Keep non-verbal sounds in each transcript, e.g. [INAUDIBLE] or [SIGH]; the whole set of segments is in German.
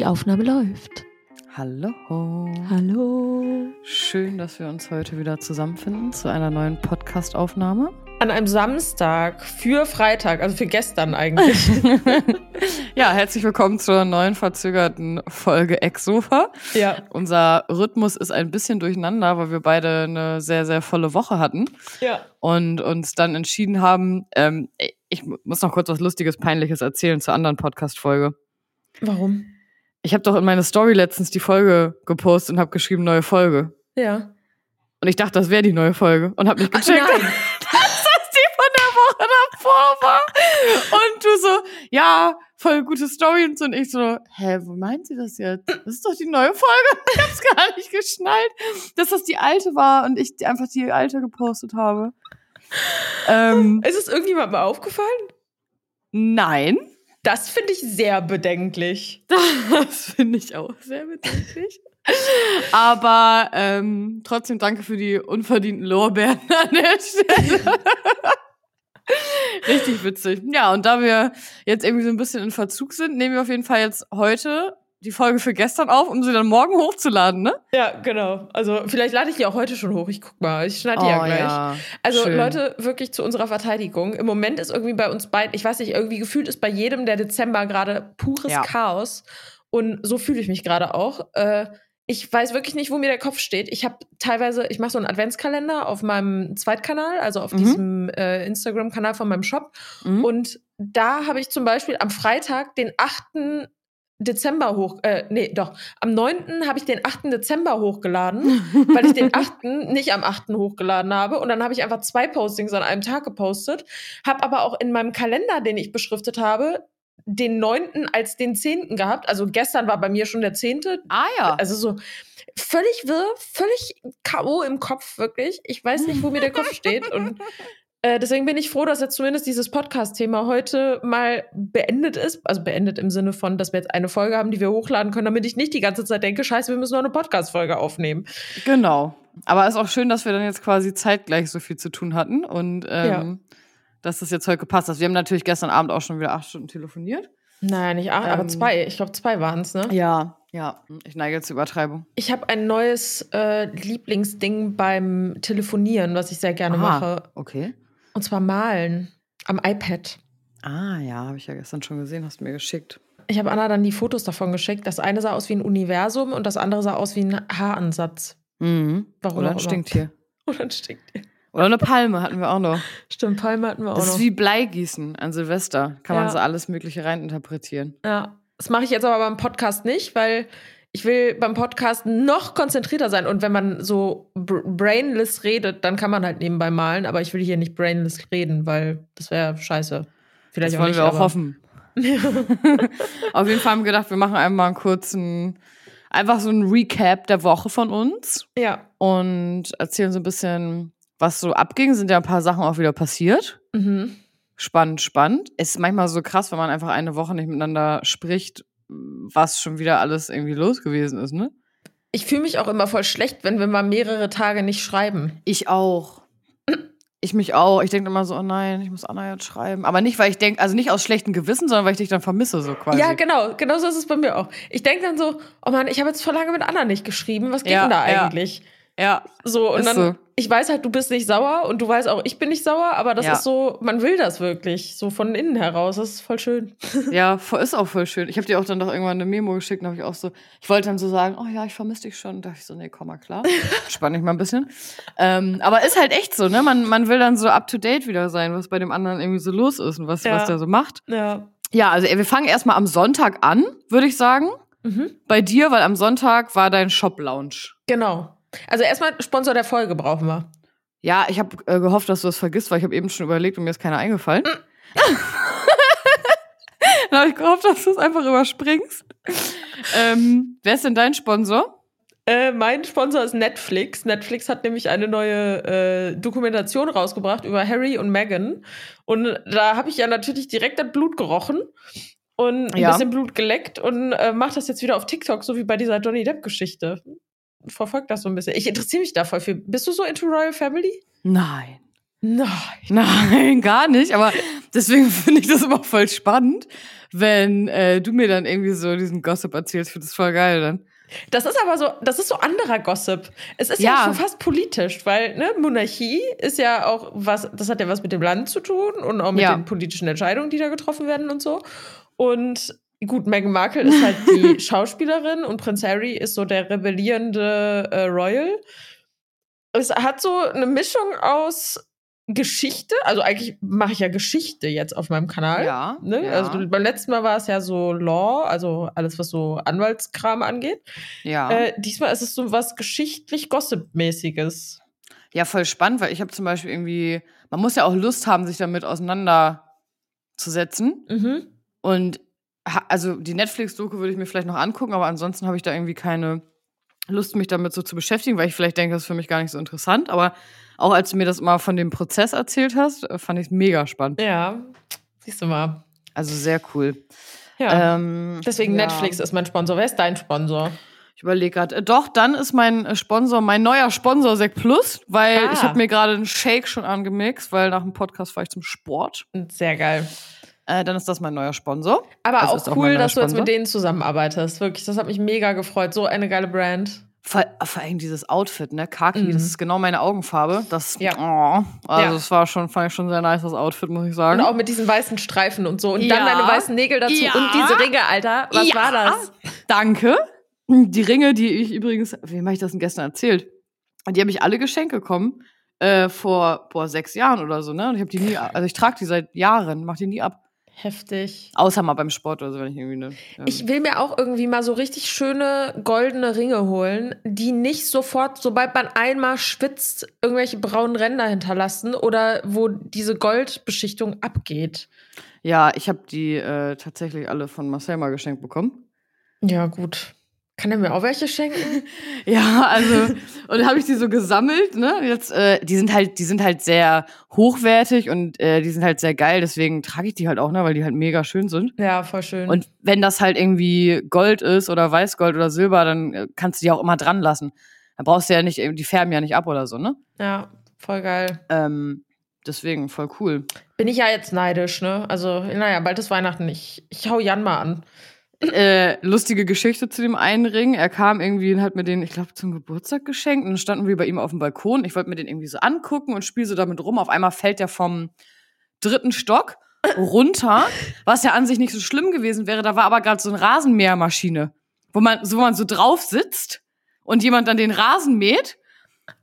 Die Aufnahme läuft. Hallo. Hallo. Schön, dass wir uns heute wieder zusammenfinden zu einer neuen Podcast-Aufnahme. An einem Samstag für Freitag, also für gestern eigentlich. [LAUGHS] [LAUGHS] ja, herzlich willkommen zur neuen verzögerten Folge Ex-Sofa. ja. Unser Rhythmus ist ein bisschen durcheinander, weil wir beide eine sehr, sehr volle Woche hatten Ja. und uns dann entschieden haben, ähm, ich muss noch kurz was Lustiges, Peinliches erzählen zur anderen Podcast-Folge. Warum? Ich habe doch in meine Story letztens die Folge gepostet und habe geschrieben, neue Folge. Ja. Und ich dachte, das wäre die neue Folge und habe nicht Ach, gecheckt, nein. dass [LAUGHS] das die von der Woche davor war. Und du so, ja, voll gute Story und so. Und ich so, hä, wo meint sie das jetzt? Das ist doch die neue Folge. [LAUGHS] Ich hab's gar nicht geschnallt, dass das die alte war und ich einfach die alte gepostet habe. Ähm, Ist es irgendjemandem mal aufgefallen? nein. Das finde ich sehr bedenklich. [LAUGHS] Das finde ich auch sehr bedenklich. Aber ähm, trotzdem danke für die unverdienten Lorbeeren [LAUGHS] an der Stelle. Richtig witzig. Ja, und da wir jetzt irgendwie so ein bisschen in Verzug sind, nehmen wir auf jeden Fall jetzt heute die Folge für gestern auf, um sie dann morgen hochzuladen, ne? Ja, genau. Also vielleicht lade ich die auch heute schon hoch. Ich guck mal. Ich schneide die ja gleich. Also Oh, schön. Leute, wirklich zu unserer Verteidigung. Im Moment ist irgendwie bei uns beiden, ich weiß nicht, irgendwie gefühlt ist bei jedem der Dezember gerade pures Ja. Chaos. Und so fühle ich mich gerade auch. Äh, ich weiß wirklich nicht, wo mir der Kopf steht. Ich habe teilweise, ich mache so einen Adventskalender auf meinem Zweitkanal, also auf Mhm. diesem äh, Instagram-Kanal von meinem Shop. Mhm. Und da habe ich zum Beispiel am Freitag den 8. Dezember hoch, äh, nee, doch, am 9. habe ich den 8. Dezember hochgeladen, [LAUGHS] weil ich den 8. nicht am 8. hochgeladen habe. Und dann habe ich einfach zwei Postings an einem Tag gepostet, habe aber auch in meinem Kalender, den ich beschriftet habe, den 9. als den 10. gehabt. Also gestern war bei mir schon der 10. ah ja. Also so völlig wirr, völlig K.O. im Kopf, wirklich. Ich weiß nicht, wo mir der Kopf steht. Und äh, deswegen bin ich froh, dass jetzt zumindest dieses Podcast-Thema heute mal beendet ist. Also beendet im Sinne von, dass wir jetzt eine Folge haben, die wir hochladen können, damit ich nicht die ganze Zeit denke, scheiße, wir müssen noch eine Podcast-Folge aufnehmen. Genau. Aber ist auch schön, dass wir dann jetzt quasi zeitgleich so viel zu tun hatten und ähm, dass das jetzt heute gepasst hat. Wir haben natürlich gestern Abend auch schon wieder acht Stunden telefoniert. Nein, nicht acht, aber Ähm, zwei. Ich glaube, zwei waren es, ne? Ja, ja. Ich neige zur Übertreibung. Ich habe ein neues äh, Lieblingsding beim Telefonieren, was ich sehr gerne Aha. mache. Okay. Und zwar malen am iPad. Ah, ja, habe ich ja gestern schon gesehen, hast du mir geschickt. Ich habe Anna dann die Fotos davon geschickt. Das eine sah aus wie ein Universum und das andere sah aus wie ein Haaransatz. Mhm. Warum Oder ein. Stinktier. [LAUGHS] Oder ein Stinktier. Oder eine Palme hatten wir auch noch. Stimmt, Palme hatten wir auch Das noch. ist wie Bleigießen an Silvester. Kann Ja. man so alles Mögliche reininterpretieren. ja, das mache ich jetzt aber beim Podcast nicht, weil ich will beim Podcast noch konzentrierter sein. Und wenn man so br brainless redet, dann kann man halt nebenbei malen. Aber ich will hier nicht brainless reden, weil das wäre scheiße. Vielleicht Das wollen nicht, wir auch hoffen. [LAUGHS] Auf jeden Fall haben wir gedacht, wir machen einmal einen kurzen, einfach so ein Recap der Woche von uns Ja. und erzählen so ein bisschen, was so abging. Sind ja ein paar Sachen auch wieder passiert. Mhm. Spannend, spannend. Es ist manchmal so krass, wenn man einfach eine Woche nicht miteinander spricht, was schon wieder alles irgendwie los gewesen ist, ne? Ich fühle mich auch immer voll schlecht, wenn wir mal mehrere Tage nicht schreiben. Ich auch. Ich mich auch. Ich denke immer so, oh nein, ich muss Anna jetzt schreiben. Aber nicht, weil ich denke, also nicht aus schlechtem Gewissen, sondern weil ich dich dann vermisse, so quasi. Ja, genau. Genau so ist es bei mir auch. Ich denke dann so, oh Mann, ich habe jetzt vor lange mit Anna nicht geschrieben. Was geht Ja, denn da ja. eigentlich? Ja, So, und Ist dann, so. Ich weiß halt, du bist nicht sauer und du weißt auch, ich bin nicht sauer, aber das Ja. ist so, man will das wirklich, so von innen heraus. Das ist voll schön. [LAUGHS] ja, ist auch voll schön. Ich habe dir auch dann doch irgendwann eine Memo geschickt, und habe ich auch so, ich wollte dann so sagen, oh ja, ich vermisse dich schon. Und dachte ich so, nee, komm mal klar. [LAUGHS] Spann ich mal ein bisschen. Ähm, aber ist halt echt so, ne? Man, man will dann so up to date wieder sein, was bei dem anderen irgendwie so los ist und was, Ja. was der so macht. Ja. Ja, also ey, wir fangen erstmal am Sonntag an, würde ich sagen. Mhm. Bei dir, weil am Sonntag war dein Shop-Lounge. Genau. Also erstmal Sponsor der Folge brauchen wir. Ja, ich habe äh, gehofft, dass du das vergisst, weil ich habe eben schon überlegt und mir ist keiner eingefallen. [LAUGHS] Dann habe ich gehofft, dass du es einfach überspringst. ähm, wer ist denn dein Sponsor? Äh, mein Sponsor ist Netflix. Netflix hat nämlich eine neue äh, Dokumentation rausgebracht über Harry und Meghan. Und da habe ich ja natürlich direkt das Blut gerochen und ein Ja. bisschen Blut geleckt und äh, mache das jetzt wieder auf TikTok, so wie bei dieser Johnny Depp-Geschichte. Verfolgt das so ein bisschen. Ich interessiere mich da voll viel. Bist du so into Royal Family? Nein. Nein. Nein, gar nicht. Aber Deswegen finde ich das immer voll spannend, wenn äh, du mir dann irgendwie so diesen Gossip erzählst. Ich finde das voll geil dann. Das ist aber so, das ist so anderer Gossip. Es ist ja, Ja. schon fast politisch, weil ne, Monarchie ist ja auch was, das hat ja was mit dem Land zu tun und auch mit Ja. den politischen Entscheidungen, die da getroffen werden und so. Und gut, Meghan Markle ist halt die [LAUGHS] Schauspielerin und Prinz Harry ist so der rebellierende äh, Royal. Es hat so eine Mischung aus Geschichte, also eigentlich mache ich ja Geschichte jetzt auf meinem Kanal. Ja. Ne? ja, Also beim letzten Mal war es ja so Law, also alles, was so Anwaltskram angeht. ja. Äh, diesmal ist es so was geschichtlich Gossip-mäßiges. ja, voll spannend, weil ich habe zum Beispiel irgendwie, man muss ja auch Lust haben, sich damit auseinanderzusetzen. Mhm. Und also die Netflix-Doku würde ich mir vielleicht noch angucken, aber ansonsten habe ich da irgendwie keine Lust, mich damit so zu beschäftigen, weil ich vielleicht denke, das ist für mich gar nicht so interessant. Aber auch als du mir das mal von dem Prozess erzählt hast, äh, fand ich es mega spannend. Ja, siehst du mal. Also sehr cool. Ja. Ähm, Deswegen ja. Netflix ist mein Sponsor. Wer ist dein Sponsor? Ich überlege gerade. Äh, doch, dann ist mein äh, Sponsor, mein neuer Sponsor Sek Plus, weil Ah. ich habe mir gerade einen Shake schon angemixt, weil nach dem Podcast fahre ich zum Sport. Sehr geil. Äh, dann ist das mein neuer Sponsor. Aber ist auch auch cool, neuer dass du jetzt Sponsor. mit denen zusammenarbeitest. Wirklich, das hat mich mega gefreut. So eine geile Brand. Vor, vor allem dieses Outfit, ne? Khaki, Mhm. das ist genau meine Augenfarbe. Das, Ja. oh, also Ja. das war schon, fand ich schon sehr nice, das Outfit, muss ich sagen. Und auch mit diesen weißen Streifen und so. Und Ja. dann deine weißen Nägel dazu Ja. und diese Ringe, Alter. Was war das? Danke. Die Ringe, die ich übrigens, wem habe ich das denn gestern erzählt? Die habe ich alle geschenkt bekommen äh, vor boah, sechs Jahren oder so, ne? Und ich habe die nie, also ich trage die seit Jahren, mach die nie ab. Heftig. Außer mal beim Sport oder so, wenn ich irgendwie ne. ähm, Ich will mir auch irgendwie mal so richtig schöne goldene Ringe holen, die nicht sofort, sobald man einmal schwitzt, irgendwelche braunen Ränder hinterlassen oder wo diese Goldbeschichtung abgeht. ja, ich habe die äh, tatsächlich alle von Marcel mal geschenkt bekommen. Ja, gut. Kann er mir auch welche schenken? [LAUGHS] Ja, also und habe ich die so gesammelt, ne? Jetzt äh, die sind halt die sind halt sehr hochwertig und äh, die sind halt sehr geil, deswegen trage ich die halt auch, ne, weil die halt mega schön sind. ja, voll schön. Und wenn das halt irgendwie Gold ist oder Weißgold oder Silber, dann äh, kannst du die auch immer dran lassen. Dann brauchst du ja nicht, die färben ja nicht ab oder so, ne? ja, voll geil. Ähm, deswegen voll cool. Bin ich ja jetzt neidisch, ne? Also, naja, bald ist Weihnachten. Ich, ich hau Jan mal an. Äh, lustige Geschichte zu dem einen Ring. Er kam irgendwie und hat mir den, ich glaube, zum Geburtstag geschenkt. Und dann standen wir bei ihm auf dem Balkon. Ich wollte mir den irgendwie so angucken und spiele so damit rum. Auf einmal fällt der vom dritten Stock runter, was ja an sich nicht so schlimm gewesen wäre. Da war aber gerade so eine Rasenmähermaschine, wo man, so, wo man so drauf sitzt und jemand dann den Rasen mäht.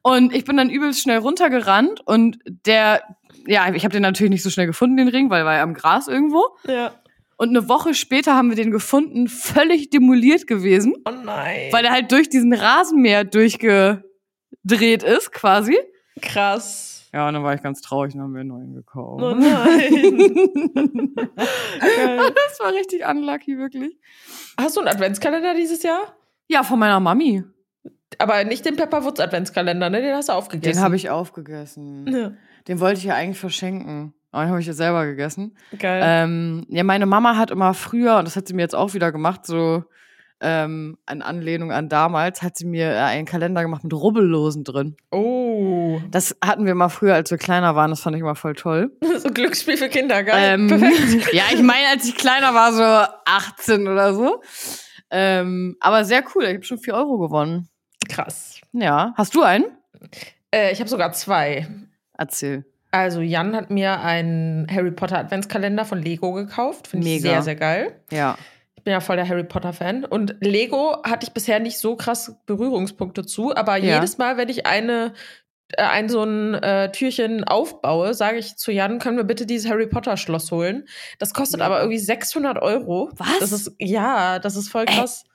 Und ich bin dann übelst schnell runtergerannt und der, ja, ich habe den natürlich nicht so schnell gefunden, den Ring, weil er war ja am Gras irgendwo. Ja. Und eine Woche später haben wir den gefunden, völlig demoliert gewesen, Oh nein. weil er halt durch diesen Rasenmäher durchgedreht ist, quasi. Krass. Ja, und dann war ich ganz traurig und haben wir einen neuen gekauft. Oh nein. [LAUGHS] Das war richtig unlucky, wirklich. Hast du einen Adventskalender dieses Jahr? Ja, von meiner Mami. Aber nicht den Pepperwoods Adventskalender, ne? Den hast du aufgegessen. Den habe ich aufgegessen. Ja. Den wollte ich ja eigentlich verschenken. Aber den habe ich ja selber gegessen. Geil. Ähm, ja, meine Mama hat immer früher, und das hat sie mir jetzt auch wieder gemacht, so ähm, in Anlehnung an damals, hat sie mir äh, einen Kalender gemacht mit Rubbellosen drin. oh. Das hatten wir mal früher, als wir kleiner waren. Das fand ich immer voll toll. [LAUGHS] So Glücksspiel für Kinder, geil. Ähm, Perfekt. [LAUGHS] ja, ich meine, als ich kleiner war, so 18 oder so. Ähm, aber sehr cool. Ich habe schon 4 Euro gewonnen. Krass. Ja. Hast du einen? Äh, ich habe sogar zwei. Erzähl. Also Jan hat mir einen Harry Potter Adventskalender von Lego gekauft. Finde ich sehr, sehr geil. Ja. Ich bin ja voll der Harry Potter Fan. Und Lego hatte ich bisher nicht so krass Berührungspunkte zu, aber Ja. jedes Mal, wenn ich eine äh, ein so ein äh, Türchen aufbaue, sage ich zu Jan, können wir bitte dieses Harry Potter Schloss holen. Das kostet Ja. aber irgendwie 600 Euro. Was? Das ist ja, das ist voll Ey. krass.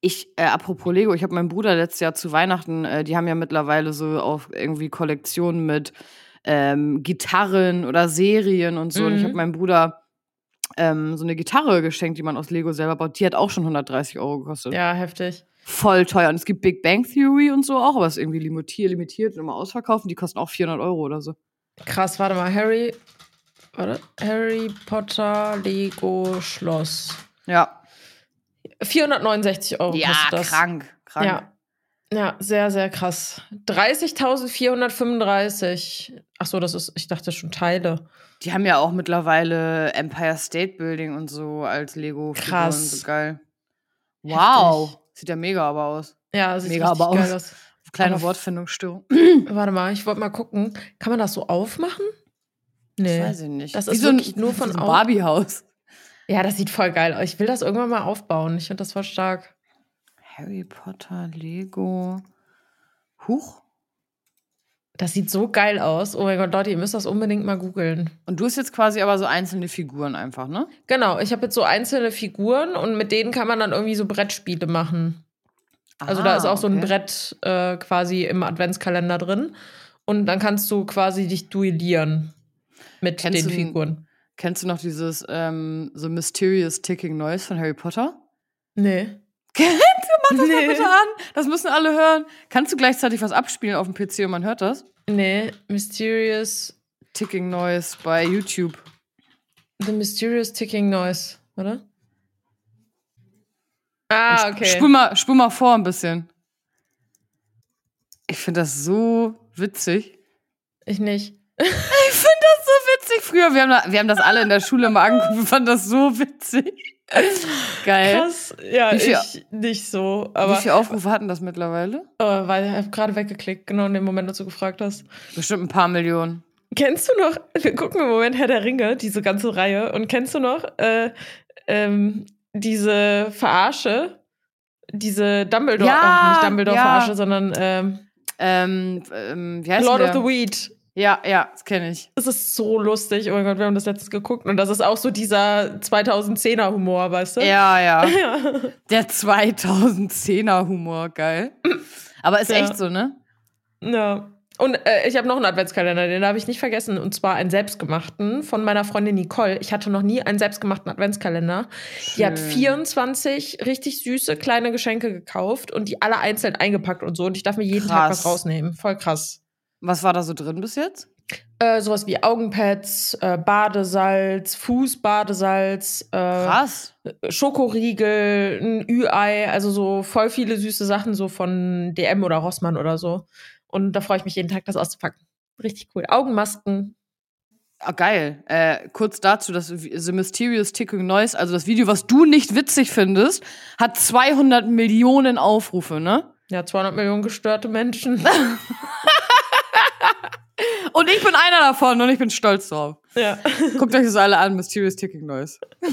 Ich, äh, apropos Lego, ich habe meinen Bruder letztes Jahr zu Weihnachten, äh, die haben ja mittlerweile so auch irgendwie Kollektionen mit ähm, Gitarren oder Serien und so. Und ich Mhm. habe meinem Bruder ähm, so eine Gitarre geschenkt, die man aus Lego selber baut. Die hat auch schon 130 Euro gekostet. Ja, heftig. Voll teuer. Und es gibt Big Bang Theory und so auch, aber es ist irgendwie limitiert, limitiert und immer ausverkauft. Und die kosten auch 400 Euro oder so. Krass, warte mal, Harry warte, Harry Potter Lego Schloss. Ja. 469 Euro Ja, kostet das. krank, krank. Ja. Ja, sehr, sehr krass. 30.435. Ach so, das ist, ich dachte schon Teile. Die haben ja auch mittlerweile Empire State Building und so als lego Krass. So geil. Wow. Heftig. Sieht ja mega aber aus. Ja, sieht Mega aber geil aus. aus. [LAUGHS] Kleine Aber- Wortfindungsstörung. [CLEARS THROAT] Warte mal, ich wollte mal gucken. Kann man das so aufmachen? Nee. Das weiß ich nicht. Das Wie ist so ein, wirklich nur von so Barbie-Haus. Ja, das sieht voll geil aus. Ich will das irgendwann mal aufbauen. Ich finde das voll stark. Harry Potter, Lego. Huch. Das sieht so geil aus. Oh mein Gott, Leute, ihr müsst das unbedingt mal googeln. Und du hast jetzt quasi aber so einzelne Figuren einfach, ne? Genau, ich habe jetzt so einzelne Figuren und mit denen kann man dann irgendwie so Brettspiele machen. Also da Ah, ist auch so ein okay. Brett äh, quasi im Adventskalender drin. Und dann kannst du quasi dich duellieren mit Kennst den du- Figuren. Kennst du noch dieses ähm, so Mysterious Ticking Noise von Harry Potter? Nee. Du? Mach das mal Nee. bitte an. Das müssen alle hören. Kannst du gleichzeitig was abspielen auf dem PC und man hört das? Nee, Mysterious, Ticking Noise bei YouTube. The Mysterious Ticking Noise, oder? Ah, okay. Spul mal, spul mal vor ein bisschen. Ich finde das so witzig. Ich nicht. Ich finde das so witzig. Früher, wir haben, wir haben das alle in der Schule mal angeguckt. Wir fanden das so witzig. [LAUGHS] Geil. Krass. Ja, Wie viel- ich nicht so. Wie Aber viele Aufrufe hatten das mittlerweile? äh, weil ich habe gerade weggeklickt, genau in dem Moment, als du gefragt hast. Bestimmt ein paar Millionen. Kennst du noch, [LAUGHS] wir gucken im Moment Herr der Ringe, diese ganze Reihe, und kennst du noch äh, ähm, diese Verarsche, diese Dumbledore, Ja, ach, nicht Dumbledore-Verarsche, ja. sondern ähm, Ähm, ähm, wie heißt Lord der? of the Weed. Ja, ja, das kenne ich. Es ist so lustig. Oh mein Gott, wir haben das letztens geguckt. Und das ist auch so dieser 2010er Humor, weißt du? Ja, ja. [LAUGHS] Ja. Der 2010er Humor, geil. Aber ist Ja. echt so, ne? ja. Und äh, ich habe noch einen Adventskalender, den habe ich nicht vergessen. Und zwar einen selbstgemachten von meiner Freundin Nicole. Ich hatte noch nie einen selbstgemachten Adventskalender. Die hat Schön. 24 richtig süße kleine Geschenke gekauft und die alle einzeln eingepackt und so. Und ich darf mir jeden Tag Krass. was rausnehmen. Voll krass. Was war da so drin bis jetzt? Äh, sowas wie Augenpads, äh, Badesalz, Fußbadesalz, äh, Krass. Schokoriegel, ein Ü-Ei, also so voll viele süße Sachen so von DM oder Rossmann oder so. Und da freue ich mich jeden Tag, das auszupacken. Richtig cool. Augenmasken. Ah, geil. Äh, kurz dazu, das The Mysterious Ticking Noise, also das Video, was du nicht witzig findest, hat 200 Millionen Aufrufe, ne? Ja, 200 Millionen gestörte Menschen. [LAUGHS] Und ich bin einer davon und ich bin stolz drauf. ja. Guckt euch das alle an, Mysterious Ticking Noise. [LAUGHS]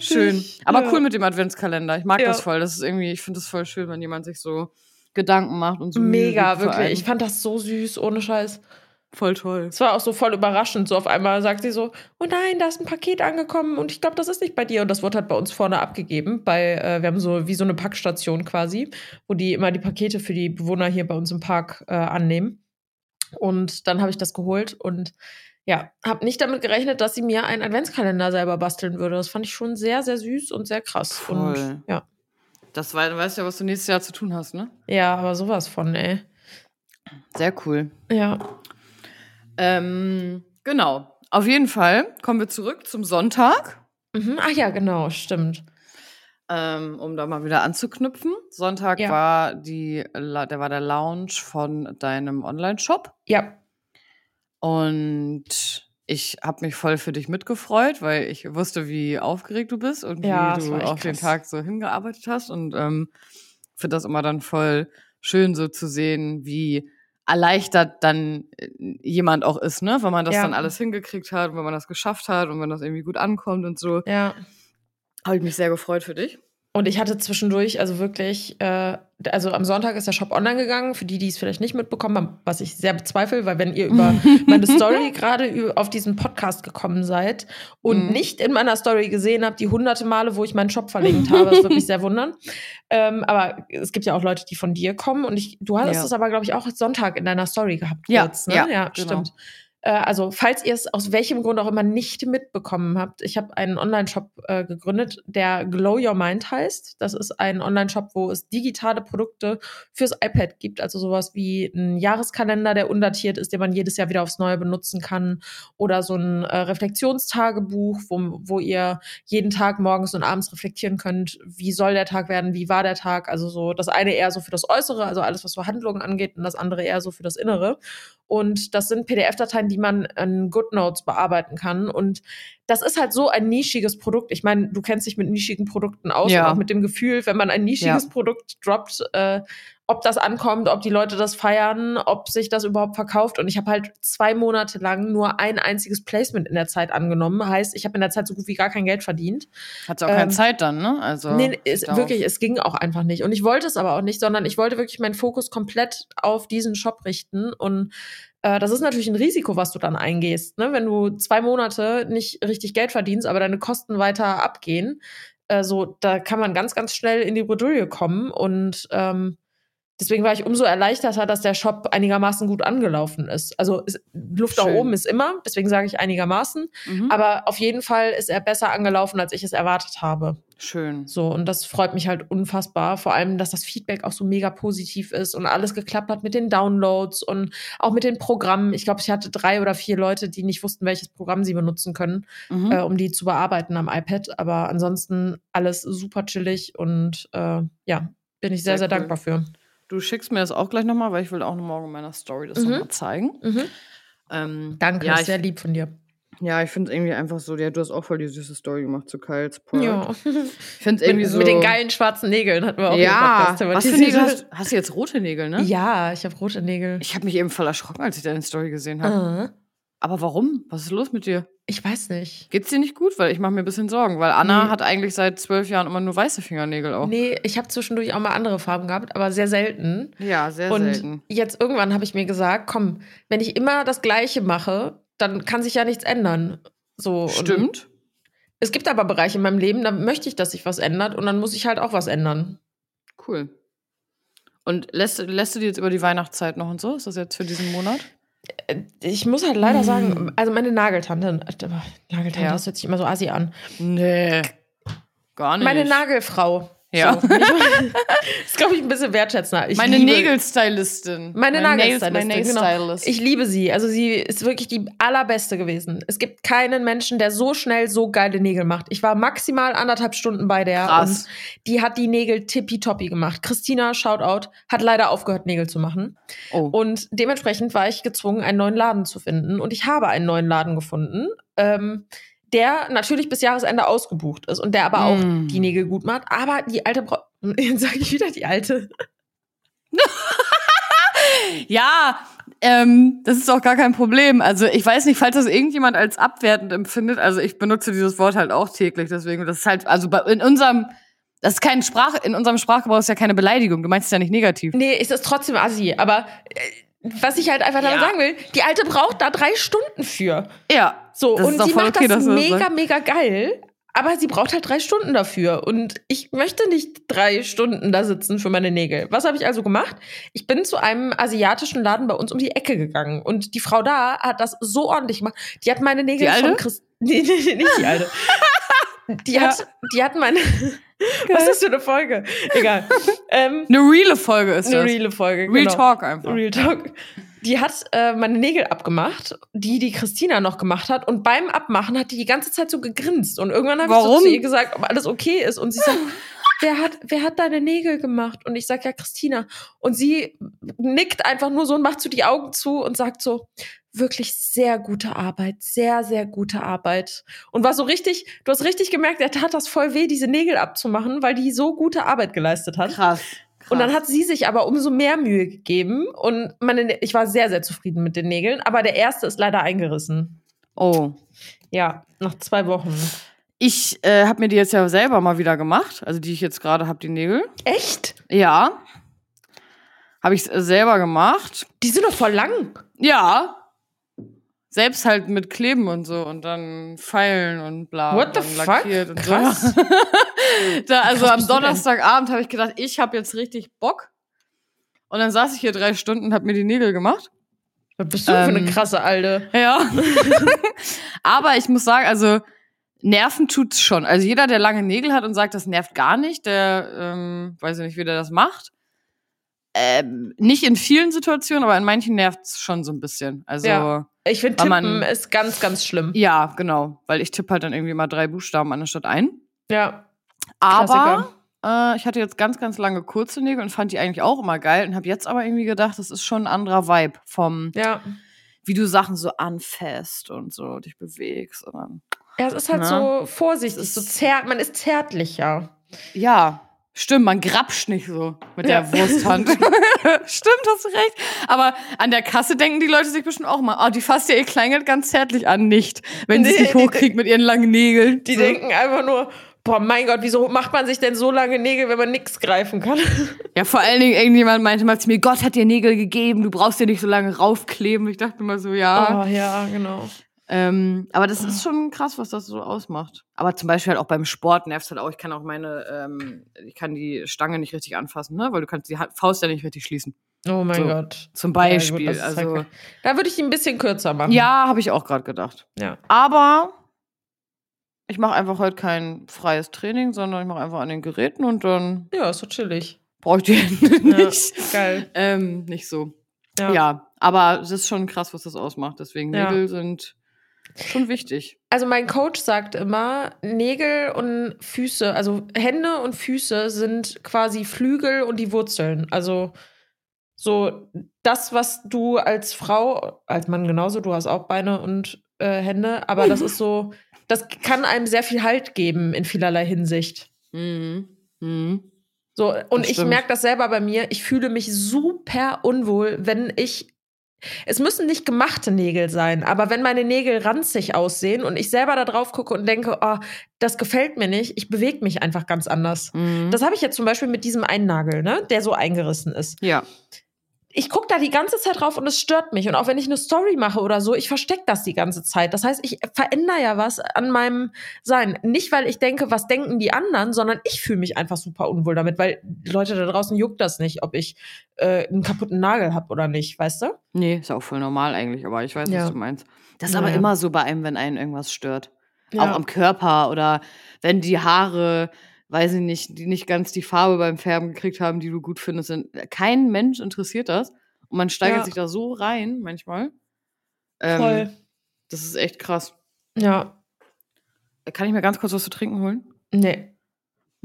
Schön. Aber Ja. cool mit dem Adventskalender. Ich mag Ja. das voll. Das ist irgendwie, ich finde das voll schön, wenn jemand sich so Gedanken macht und so. Mega, wirklich. Ich fand das so süß, ohne Scheiß. Voll toll. Es war auch so voll überraschend. So auf einmal sagt sie so: Oh nein, da ist ein Paket angekommen und ich glaube, das ist nicht bei dir. Und das wurde halt bei uns vorne abgegeben. Bei, äh, wir haben so wie so eine Packstation quasi, wo die immer die Pakete für die Bewohner hier bei uns im Park äh, annehmen. Und dann habe ich das geholt und ja, habe nicht damit gerechnet, dass sie mir einen Adventskalender selber basteln würde. Das fand ich schon sehr, sehr süß und sehr krass. Voll. Und ja, Das war, du weißt ja, was du nächstes Jahr zu tun hast, ne? ja, aber sowas von, ey. Sehr cool. Ja. Ähm, genau. Auf jeden Fall kommen wir zurück zum Sonntag, Mhm. Ach ja, genau, stimmt. ähm, um da mal wieder anzuknüpfen. Sonntag Ja. war die, der war der Launch von deinem Online-Shop. Ja, Und ich habe mich voll für dich mitgefreut, weil ich wusste, wie aufgeregt du bist und Ja, wie du auf den krass. Tag so hingearbeitet hast. Und ähm, finde das immer dann voll schön, so zu sehen, wie erleichtert dann äh, jemand auch ist, ne? Wenn man das Ja. dann alles hingekriegt hat, und wenn man das geschafft hat und wenn das irgendwie gut ankommt und so. ja. Habe ich mich sehr gefreut für dich. Und ich hatte zwischendurch, also wirklich, äh, also am Sonntag ist der Shop online gegangen, für die, die es vielleicht nicht mitbekommen haben, was ich sehr bezweifle, weil wenn ihr über [LAUGHS] meine Story gerade auf diesen Podcast gekommen seid und Mhm. nicht in meiner Story gesehen habt, die hunderte Male, wo ich meinen Shop verlinkt habe, das würde mich sehr wundern. [LAUGHS] Ähm, aber es gibt ja auch Leute, die von dir kommen und ich, du hast Ja. es aber, glaube ich, auch Sonntag in deiner Story gehabt. Ja, kurz, ne? ja, ja genau. stimmt. Äh, also, falls ihr es aus welchem Grund auch immer nicht mitbekommen habt, ich habe einen Online-Shop äh, gegründet, der Glow Your Mind heißt. Das ist ein Online-Shop, wo es digitale Produkte fürs iPad gibt. Also sowas wie ein Jahreskalender, der undatiert ist, den man jedes Jahr wieder aufs Neue benutzen kann. Oder so ein äh, Reflexionstagebuch, wo, wo ihr jeden Tag morgens und abends reflektieren könnt, wie soll der Tag werden, wie war der Tag. Also so das eine eher so für das Äußere, also alles, was so Handlungen angeht, und das andere eher so für das Innere. Und das sind PDF-Dateien, die man in GoodNotes bearbeiten kann. Und das ist halt so ein nischiges Produkt. Ich meine, du kennst dich mit nischigen Produkten aus Ja. und auch mit dem Gefühl, wenn man ein nischiges Ja. Produkt droppt, äh, ob das ankommt, ob die Leute das feiern, ob sich das überhaupt verkauft. Und ich habe halt zwei Monate lang nur ein einziges Placement in der Zeit angenommen. Heißt, ich habe in der Zeit so gut wie gar kein Geld verdient. Hat auch keine Ähm, Zeit dann, ne? Also. Nee, es, darauf. wirklich, es ging auch einfach nicht. Und ich wollte es aber auch nicht, sondern ich wollte wirklich meinen Fokus komplett auf diesen Shop richten. Und äh, das ist natürlich ein Risiko, was du dann eingehst. Ne? Wenn du zwei Monate nicht richtig Geld verdienst, aber deine Kosten weiter abgehen, äh, so, da kann man ganz, ganz schnell in die Bredouille kommen. Und ähm, deswegen war ich umso erleichterter, dass der Shop einigermaßen gut angelaufen ist. Also es, Luft nach Schön. oben ist immer, deswegen sage ich einigermaßen. Mhm. Aber auf jeden Fall ist er besser angelaufen, als ich es erwartet habe. Schön. So, und das freut mich halt unfassbar. Vor allem, dass das Feedback auch so mega positiv ist und alles geklappt hat mit den Downloads und auch mit den Programmen. Ich glaube, ich hatte drei oder vier Leute, die nicht wussten, welches Programm sie benutzen können, Mhm. äh, um die zu bearbeiten am iPad. Aber ansonsten alles super chillig und äh, ja, bin ich sehr, Sehr sehr, cool. dankbar für. Du schickst mir das auch gleich nochmal, weil ich will auch noch morgen in meiner Story das Mhm. nochmal zeigen. Mhm. Ähm, Danke, Ja, ist sehr lieb von dir. ja, ich finde es irgendwie einfach so, ja, du hast auch voll die süße Story gemacht zu Kyles Pearl. Ja. Ich [LAUGHS] finde es irgendwie so. mit den geilen schwarzen Nägeln hatten wir auch ja, was für Nägel hast, hast du jetzt rote Nägel, ne? Ja, ich habe rote Nägel. Ich habe mich eben voll erschrocken, als ich deine Story gesehen habe. Äh, Aber warum? Was ist los mit dir? ich weiß nicht. Geht's dir nicht gut? Weil ich mache mir ein bisschen Sorgen, weil Anna Nee. hat eigentlich seit zwölf Jahren immer nur weiße Fingernägel auch. Nee, ich habe zwischendurch auch mal andere Farben gehabt, aber sehr selten. Ja, sehr Und selten. jetzt irgendwann habe ich mir gesagt, komm, wenn ich immer das Gleiche mache, dann kann sich ja nichts ändern. So, und Stimmt. Es gibt aber Bereiche in meinem Leben, da möchte ich, dass sich was ändert und dann muss ich halt auch was ändern. Cool. Und lässt, lässt du dir jetzt über die Weihnachtszeit noch und so? Ist das jetzt für diesen Monat? Äh, Ich muss halt leider Hm. sagen, also meine Nageltante, Nageltante, Ja. das hört sich immer so assi an. Nee. Gar nicht. Meine Nagelfrau. Ja. So. das [LAUGHS] ist, glaube ich, ein bisschen wertschätzender. Ich meine Nägelstylistin. Meine Nails- Nagelstylistin, Mein genau. Ich liebe sie. Also sie ist wirklich die allerbeste gewesen. Es gibt keinen Menschen, der so schnell so geile Nägel macht. Ich war maximal anderthalb Stunden bei der Krass. und die hat die Nägel tippitoppi gemacht. Christina, Shoutout, hat leider aufgehört, Nägel zu machen. Oh. Und dementsprechend war ich gezwungen, einen neuen Laden zu finden. Und ich habe einen neuen Laden gefunden, ähm, der natürlich bis Jahresende ausgebucht ist und der aber auch Mm. die Nägel gut macht. Aber die alte Brau [LAUGHS] Jetzt sage ich wieder die alte. [LAUGHS] Ja, ähm, das ist auch gar kein Problem. Also ich weiß nicht, falls das irgendjemand als abwertend empfindet. Also ich benutze dieses Wort halt auch täglich, deswegen das ist halt also bei, in unserem das ist kein Sprach in unserem Sprachgebrauch ist ja keine Beleidigung. Du meinst es ja nicht negativ. Nee, ist das trotzdem assi. Aber äh, was ich halt einfach damit Ja. sagen will, die Alte braucht da drei Stunden für. Ja. So, Das ist und sie voll macht okay, das mega, mega geil. Aber sie braucht halt drei Stunden dafür. Und ich möchte nicht drei Stunden da sitzen für meine Nägel. Was habe ich also gemacht? Ich bin zu einem asiatischen Laden bei uns um die Ecke gegangen. Und die Frau da hat das so ordentlich gemacht. Die hat meine Nägel Die Alte? von Christ [LAUGHS] Nee, nee, nee, nicht die Alte. [LAUGHS] Die, Ja. hat, die hat meine. Was ist für eine Folge? Egal. [LAUGHS] ähm, Eine reale Folge ist eine das. reale Folge. Real genau. Talk einfach. Real Talk. Die hat äh, meine Nägel abgemacht, die die Christina noch gemacht hat. Und beim Abmachen hat die die ganze Zeit so gegrinst. Und irgendwann habe ich so zu ihr gesagt, ob alles okay ist. Und sie sagt, [LAUGHS] wer hat, wer hat deine Nägel gemacht? Und ich sag ja, Christina. Und sie nickt einfach nur so und macht so die Augen zu und sagt so, wirklich sehr gute Arbeit, sehr, sehr gute Arbeit. Und war so richtig, du hast richtig gemerkt, er tat das voll weh, diese Nägel abzumachen, weil die so gute Arbeit geleistet hat. Krass. Und dann Krass. hat sie sich aber umso mehr Mühe gegeben und meine, ich war sehr, sehr zufrieden mit den Nägeln, aber der erste ist leider eingerissen. Oh. Ja, nach zwei Wochen. Ich äh, habe mir die jetzt ja selber mal wieder gemacht, also die ich jetzt gerade habe, die Nägel. Echt? Ja. Habe ich selber gemacht. Die sind doch voll lang. Ja. Selbst halt mit Kleben und so und dann Pfeilen und bla. What und the fuck? Und Krass. So. [LAUGHS] da, also krass am? Donnerstagabend habe ich gedacht, ich habe jetzt richtig Bock. Und dann saß ich hier drei Stunden und habe mir die Nägel gemacht. Was bist du für eine Ähm, krasse Alte? Ja. [LAUGHS] Aber ich muss sagen, also nerven tut's schon. Also jeder, der lange Nägel hat und sagt, das nervt gar nicht, der ähm, weiß ich nicht, wie der das macht. Ähm, nicht in vielen Situationen, aber in manchen nervt's schon so ein bisschen. Also Ja. Ich finde Tippen man- ist ganz, ganz schlimm. ja, genau, weil ich tippe halt dann irgendwie mal drei Buchstaben anstatt ein. Ja. Aber äh, ich hatte jetzt ganz, ganz lange kurze Nägel und fand die eigentlich auch immer geil und habe jetzt aber irgendwie gedacht, das ist schon ein anderer Vibe vom, Ja. wie du Sachen so anfasst und so dich bewegst. Und dann, Ja, es ist halt Na? so vorsichtig, so ist- zärt, man ist zärtlicher. ja, stimmt, man grapscht nicht so mit Ja. der Wursthand. [LAUGHS] stimmt, hast du recht. Aber an der Kasse denken die Leute sich bestimmt auch mal, oh, die fasst ja ihr Kleingeld ganz zärtlich an, nicht, wenn sie es Nee, nicht die- hochkriegt mit ihren langen Nägeln. Die so. denken einfach nur, boah, mein Gott, wieso macht man sich denn so lange Nägel, wenn man nichts greifen kann? Ja, vor allen Dingen, irgendjemand meinte mal zu mir, Gott hat dir Nägel gegeben, du brauchst dir nicht so lange raufkleben. Ich dachte mir so, ja. Oh, ja, genau. Ähm, aber das ist schon krass, was das so ausmacht. Aber zum Beispiel halt auch beim Sport nervt halt auch. Ich kann auch meine, ähm, ich kann die Stange nicht richtig anfassen, ne? Weil du kannst die Faust ja nicht richtig schließen. Oh mein So, Gott. Zum Ja, gut, Beispiel. das ist halt also. Da würde ich die ein bisschen kürzer machen. ja, habe ich auch gerade gedacht. Ja. Aber ich mache einfach heute kein freies Training, sondern ich mache einfach an den Geräten und dann Ja, ist so chillig. brauche ich die Hände [LAUGHS] Ja, nicht. geil. Ähm, nicht so. Ja. Ja. aber es ist schon krass, was das ausmacht. Deswegen Ja. Nägel sind schon wichtig. Also mein Coach sagt immer, Nägel und Füße, also Hände und Füße sind quasi Flügel und die Wurzeln. Also so das, was du als Frau, als Mann genauso, du hast auch Beine und äh, Hände, aber das ist so, das kann einem sehr viel Halt geben in vielerlei Hinsicht. Mhm. Mhm. So, und ich merke das selber bei mir. Ich fühle mich super unwohl, wenn ich. Es müssen nicht gemachte Nägel sein, aber wenn meine Nägel ranzig aussehen und ich selber da drauf gucke und denke, oh, das gefällt mir nicht, ich bewege mich einfach ganz anders. Mhm. Das habe ich jetzt zum Beispiel mit diesem einen Nagel, ne, der so eingerissen ist. ja. Ich gucke da die ganze Zeit drauf und es stört mich. Und auch wenn ich eine Story mache oder so, ich verstecke das die ganze Zeit. Das heißt, ich verändere ja was an meinem Sein. Nicht, weil ich denke, was denken die anderen, sondern ich fühle mich einfach super unwohl damit, weil die Leute da draußen juckt das nicht, ob ich äh, einen kaputten Nagel habe oder nicht, weißt du? Nee, ist auch voll normal eigentlich, aber ich weiß, Ja. was du meinst. Das ist Ja, aber immer so bei einem, wenn einen irgendwas stört. Ja. Auch am Körper oder wenn die Haare, weiß ich nicht, die nicht ganz die Farbe beim Färben gekriegt haben, die du gut findest. Kein Mensch interessiert das. Und man steigert Ja. sich da so rein manchmal. Ähm, Voll. Das ist echt krass. Ja. Kann ich mir ganz kurz was zu trinken holen? Nee. [LAUGHS]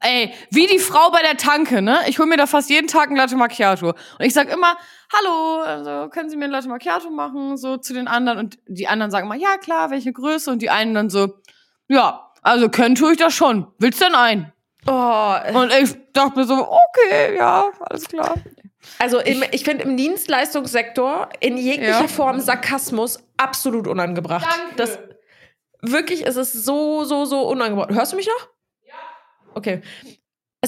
Ey, wie die Frau bei der Tanke, ne? Ich hole mir da fast jeden Tag ein Latte Macchiato. Und ich sag immer, hallo, also können Sie mir ein Latte Macchiato machen, so zu den anderen. Und die anderen sagen immer, ja klar, welche Größe? Und die einen dann so, ja, also können tue ich das schon. Willst denn ein? Oh, Und ich dachte mir so, okay, ja, alles klar. also im, ich finde im Dienstleistungssektor in jeglicher Ja. Form Sarkasmus absolut unangebracht. Das, wirklich, es ist so, so, so unangebracht. Hörst du mich noch? Ja. Okay.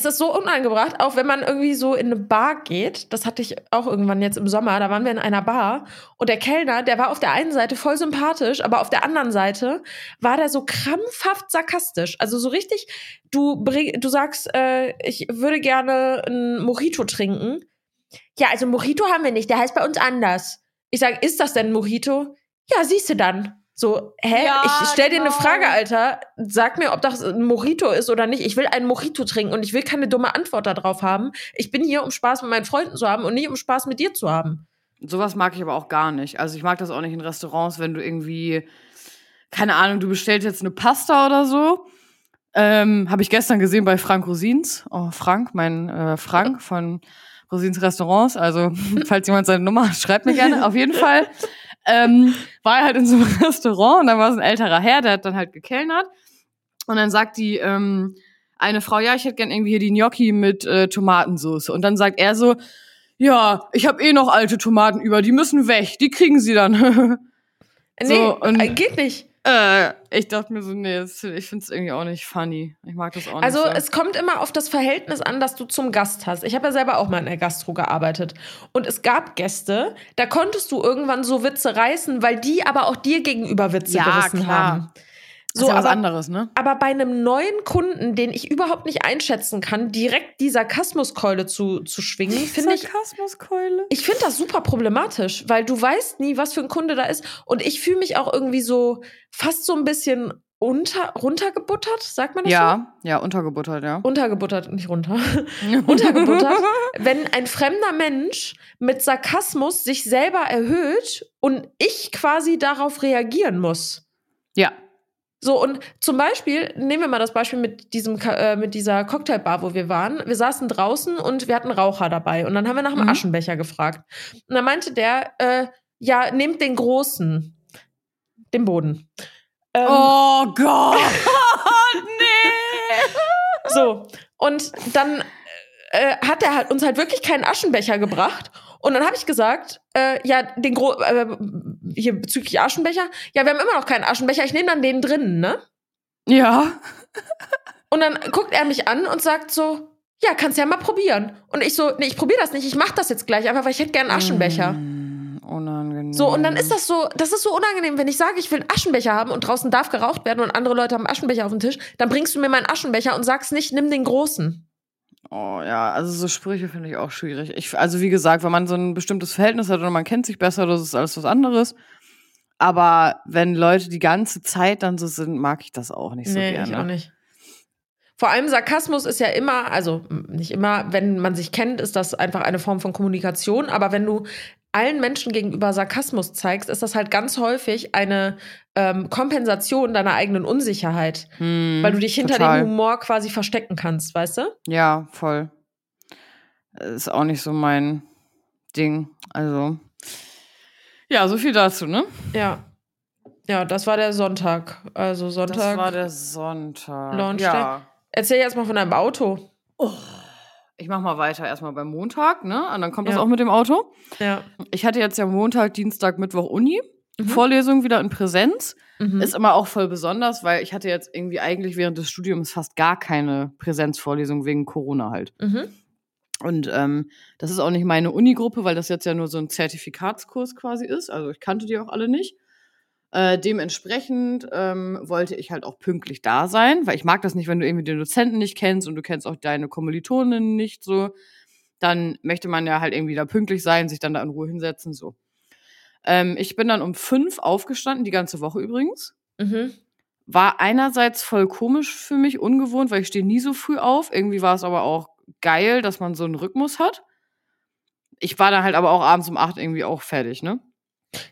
Es ist so unangebracht, auch wenn man irgendwie so in eine Bar geht. Das hatte ich auch irgendwann jetzt im Sommer. Da waren wir in einer Bar und der Kellner, der war auf der einen Seite voll sympathisch, aber auf der anderen Seite war der so krampfhaft sarkastisch. Also so richtig, du, bring, du sagst, äh, ich würde gerne ein Mojito trinken. Ja, also Mojito haben wir nicht, der heißt bei uns anders. Ich sage, ist das denn Mojito? Ja, siehst du dann. So, hä? Ja, ich stell dir eine genau. Frage, Alter. Sag mir, ob das ein Mojito ist oder nicht. Ich will einen Mojito trinken und ich will keine dumme Antwort darauf haben. Ich bin hier, um Spaß mit meinen Freunden zu haben und nicht um Spaß mit dir zu haben. Sowas mag ich aber auch gar nicht. Also ich mag das auch nicht in Restaurants, wenn du irgendwie, keine Ahnung, du bestellst jetzt eine Pasta oder so. Ähm, Habe ich gestern gesehen bei Frank Rosins. Oh, Frank, mein äh, Frank [LAUGHS] von Rosins Restaurants. Also, [LAUGHS] falls jemand seine Nummer hat, schreibt mir gerne. Auf jeden Fall ähm, war er halt in so einem [LAUGHS] Restaurant und dann war es ein älterer Herr, der hat dann halt gekellnert. Und dann sagt die ähm, eine Frau, ja, ich hätte gern irgendwie hier die Gnocchi mit äh, Tomatensauce. Und dann sagt er so, ja, ich habe eh noch alte Tomaten über, die müssen weg, die kriegen sie dann. [LAUGHS] Nee, So, und- äh, geht nicht. Äh, ich dachte mir so, nee, das, ich finde es irgendwie auch nicht funny. Ich mag das auch Also nicht. so. es kommt immer auf das Verhältnis an, das du zum Gast hast. Ich habe ja selber auch mal in der Gastro gearbeitet. Und es gab Gäste, da konntest du irgendwann so Witze reißen, weil die aber auch dir gegenüber Witze Ja, gerissen klar. haben. So, ist ja was aber, anderes, ne? aber bei einem neuen Kunden, den ich überhaupt nicht einschätzen kann, direkt die Sarkasmuskeule zu, zu schwingen, finde ich. Sarkasmuskeule. Ich finde das super problematisch, weil du weißt nie, was für ein Kunde da ist. Und ich fühle mich auch irgendwie so fast so ein bisschen unter, runtergebuttert, sagt man das so? Ja, ja, untergebuttert, ja. Untergebuttert, nicht runter. [LAUGHS] Untergebuttert, wenn ein fremder Mensch mit Sarkasmus sich selber erhöht und ich quasi darauf reagieren muss. Ja. So, und zum Beispiel, nehmen wir mal das Beispiel mit, diesem, äh, mit dieser Cocktailbar, wo wir waren. Wir saßen draußen und wir hatten Raucher dabei. Und dann haben wir nach einem Mhm. Aschenbecher gefragt. Und dann meinte der, äh, ja, nehmt den großen. Den Boden. Ähm, Oh Gott! [LAUGHS] nee! So, und dann äh, hat er halt uns halt wirklich keinen Aschenbecher gebracht. Und dann habe ich gesagt, äh, ja, den Gro äh, hier bezüglich Aschenbecher, ja, wir haben immer noch keinen Aschenbecher, ich nehme dann den drinnen, ne? Ja. Und dann guckt er mich an und sagt so, ja, kannst ja mal probieren. Und ich so, nee, ich probiere das nicht, ich mach das jetzt gleich, einfach weil ich hätte gerne einen Aschenbecher. Mm, unangenehm. So, und dann ist das so, das ist so unangenehm, wenn ich sage, ich will einen Aschenbecher haben und draußen darf geraucht werden und andere Leute haben Aschenbecher auf dem Tisch, dann bringst du mir meinen Aschenbecher und sagst nicht, nimm den großen. Oh ja, also so Sprüche finde ich auch schwierig. Ich, also wie gesagt, wenn man so ein bestimmtes Verhältnis hat oder man kennt sich besser, das ist alles was anderes. Aber wenn Leute die ganze Zeit dann so sind, mag ich das auch nicht so nee, gerne. ich auch nicht. Vor allem Sarkasmus ist ja immer, also nicht immer, wenn man sich kennt, ist das einfach eine Form von Kommunikation. Aber wenn du allen Menschen gegenüber Sarkasmus zeigst, ist das halt ganz häufig eine ähm, Kompensation deiner eigenen Unsicherheit, Hm, weil du dich hinter total. dem Humor quasi verstecken kannst, weißt du? Ja, voll. Ist auch nicht so mein Ding. Also. Ja, so viel dazu, ne? Ja. Ja, das war der Sonntag. Also Sonntag. Das war der Sonntag. Launch ja. Erzähl jetzt mal von deinem Auto. Ich mach mal weiter erstmal beim Montag, ne? Und dann kommt das Ja. auch mit dem Auto. Ja. Ich hatte jetzt ja Montag, Dienstag, Mittwoch Uni. Mhm. Vorlesung wieder in Präsenz. Mhm. Ist immer auch voll besonders, weil ich hatte jetzt irgendwie eigentlich während des Studiums fast gar keine Präsenzvorlesung wegen Corona halt. mhm. Und ähm, das ist auch nicht meine Unigruppe, weil das jetzt ja nur so ein Zertifikatskurs quasi ist. Also ich kannte die auch alle nicht. Äh, dementsprechend ähm, wollte ich halt auch pünktlich da sein, weil ich mag das nicht, wenn du irgendwie den Dozenten nicht kennst und du kennst auch deine Kommilitonen nicht so. Dann möchte man ja halt irgendwie da pünktlich sein, sich dann da in Ruhe hinsetzen, so. Ähm, ich bin dann um fünf aufgestanden, die ganze Woche übrigens. Mhm. War einerseits voll komisch für mich, ungewohnt, weil ich stehe nie so früh auf. Irgendwie war es aber auch geil, dass man so einen Rhythmus hat. Ich war dann halt aber auch abends um acht irgendwie auch fertig, ne?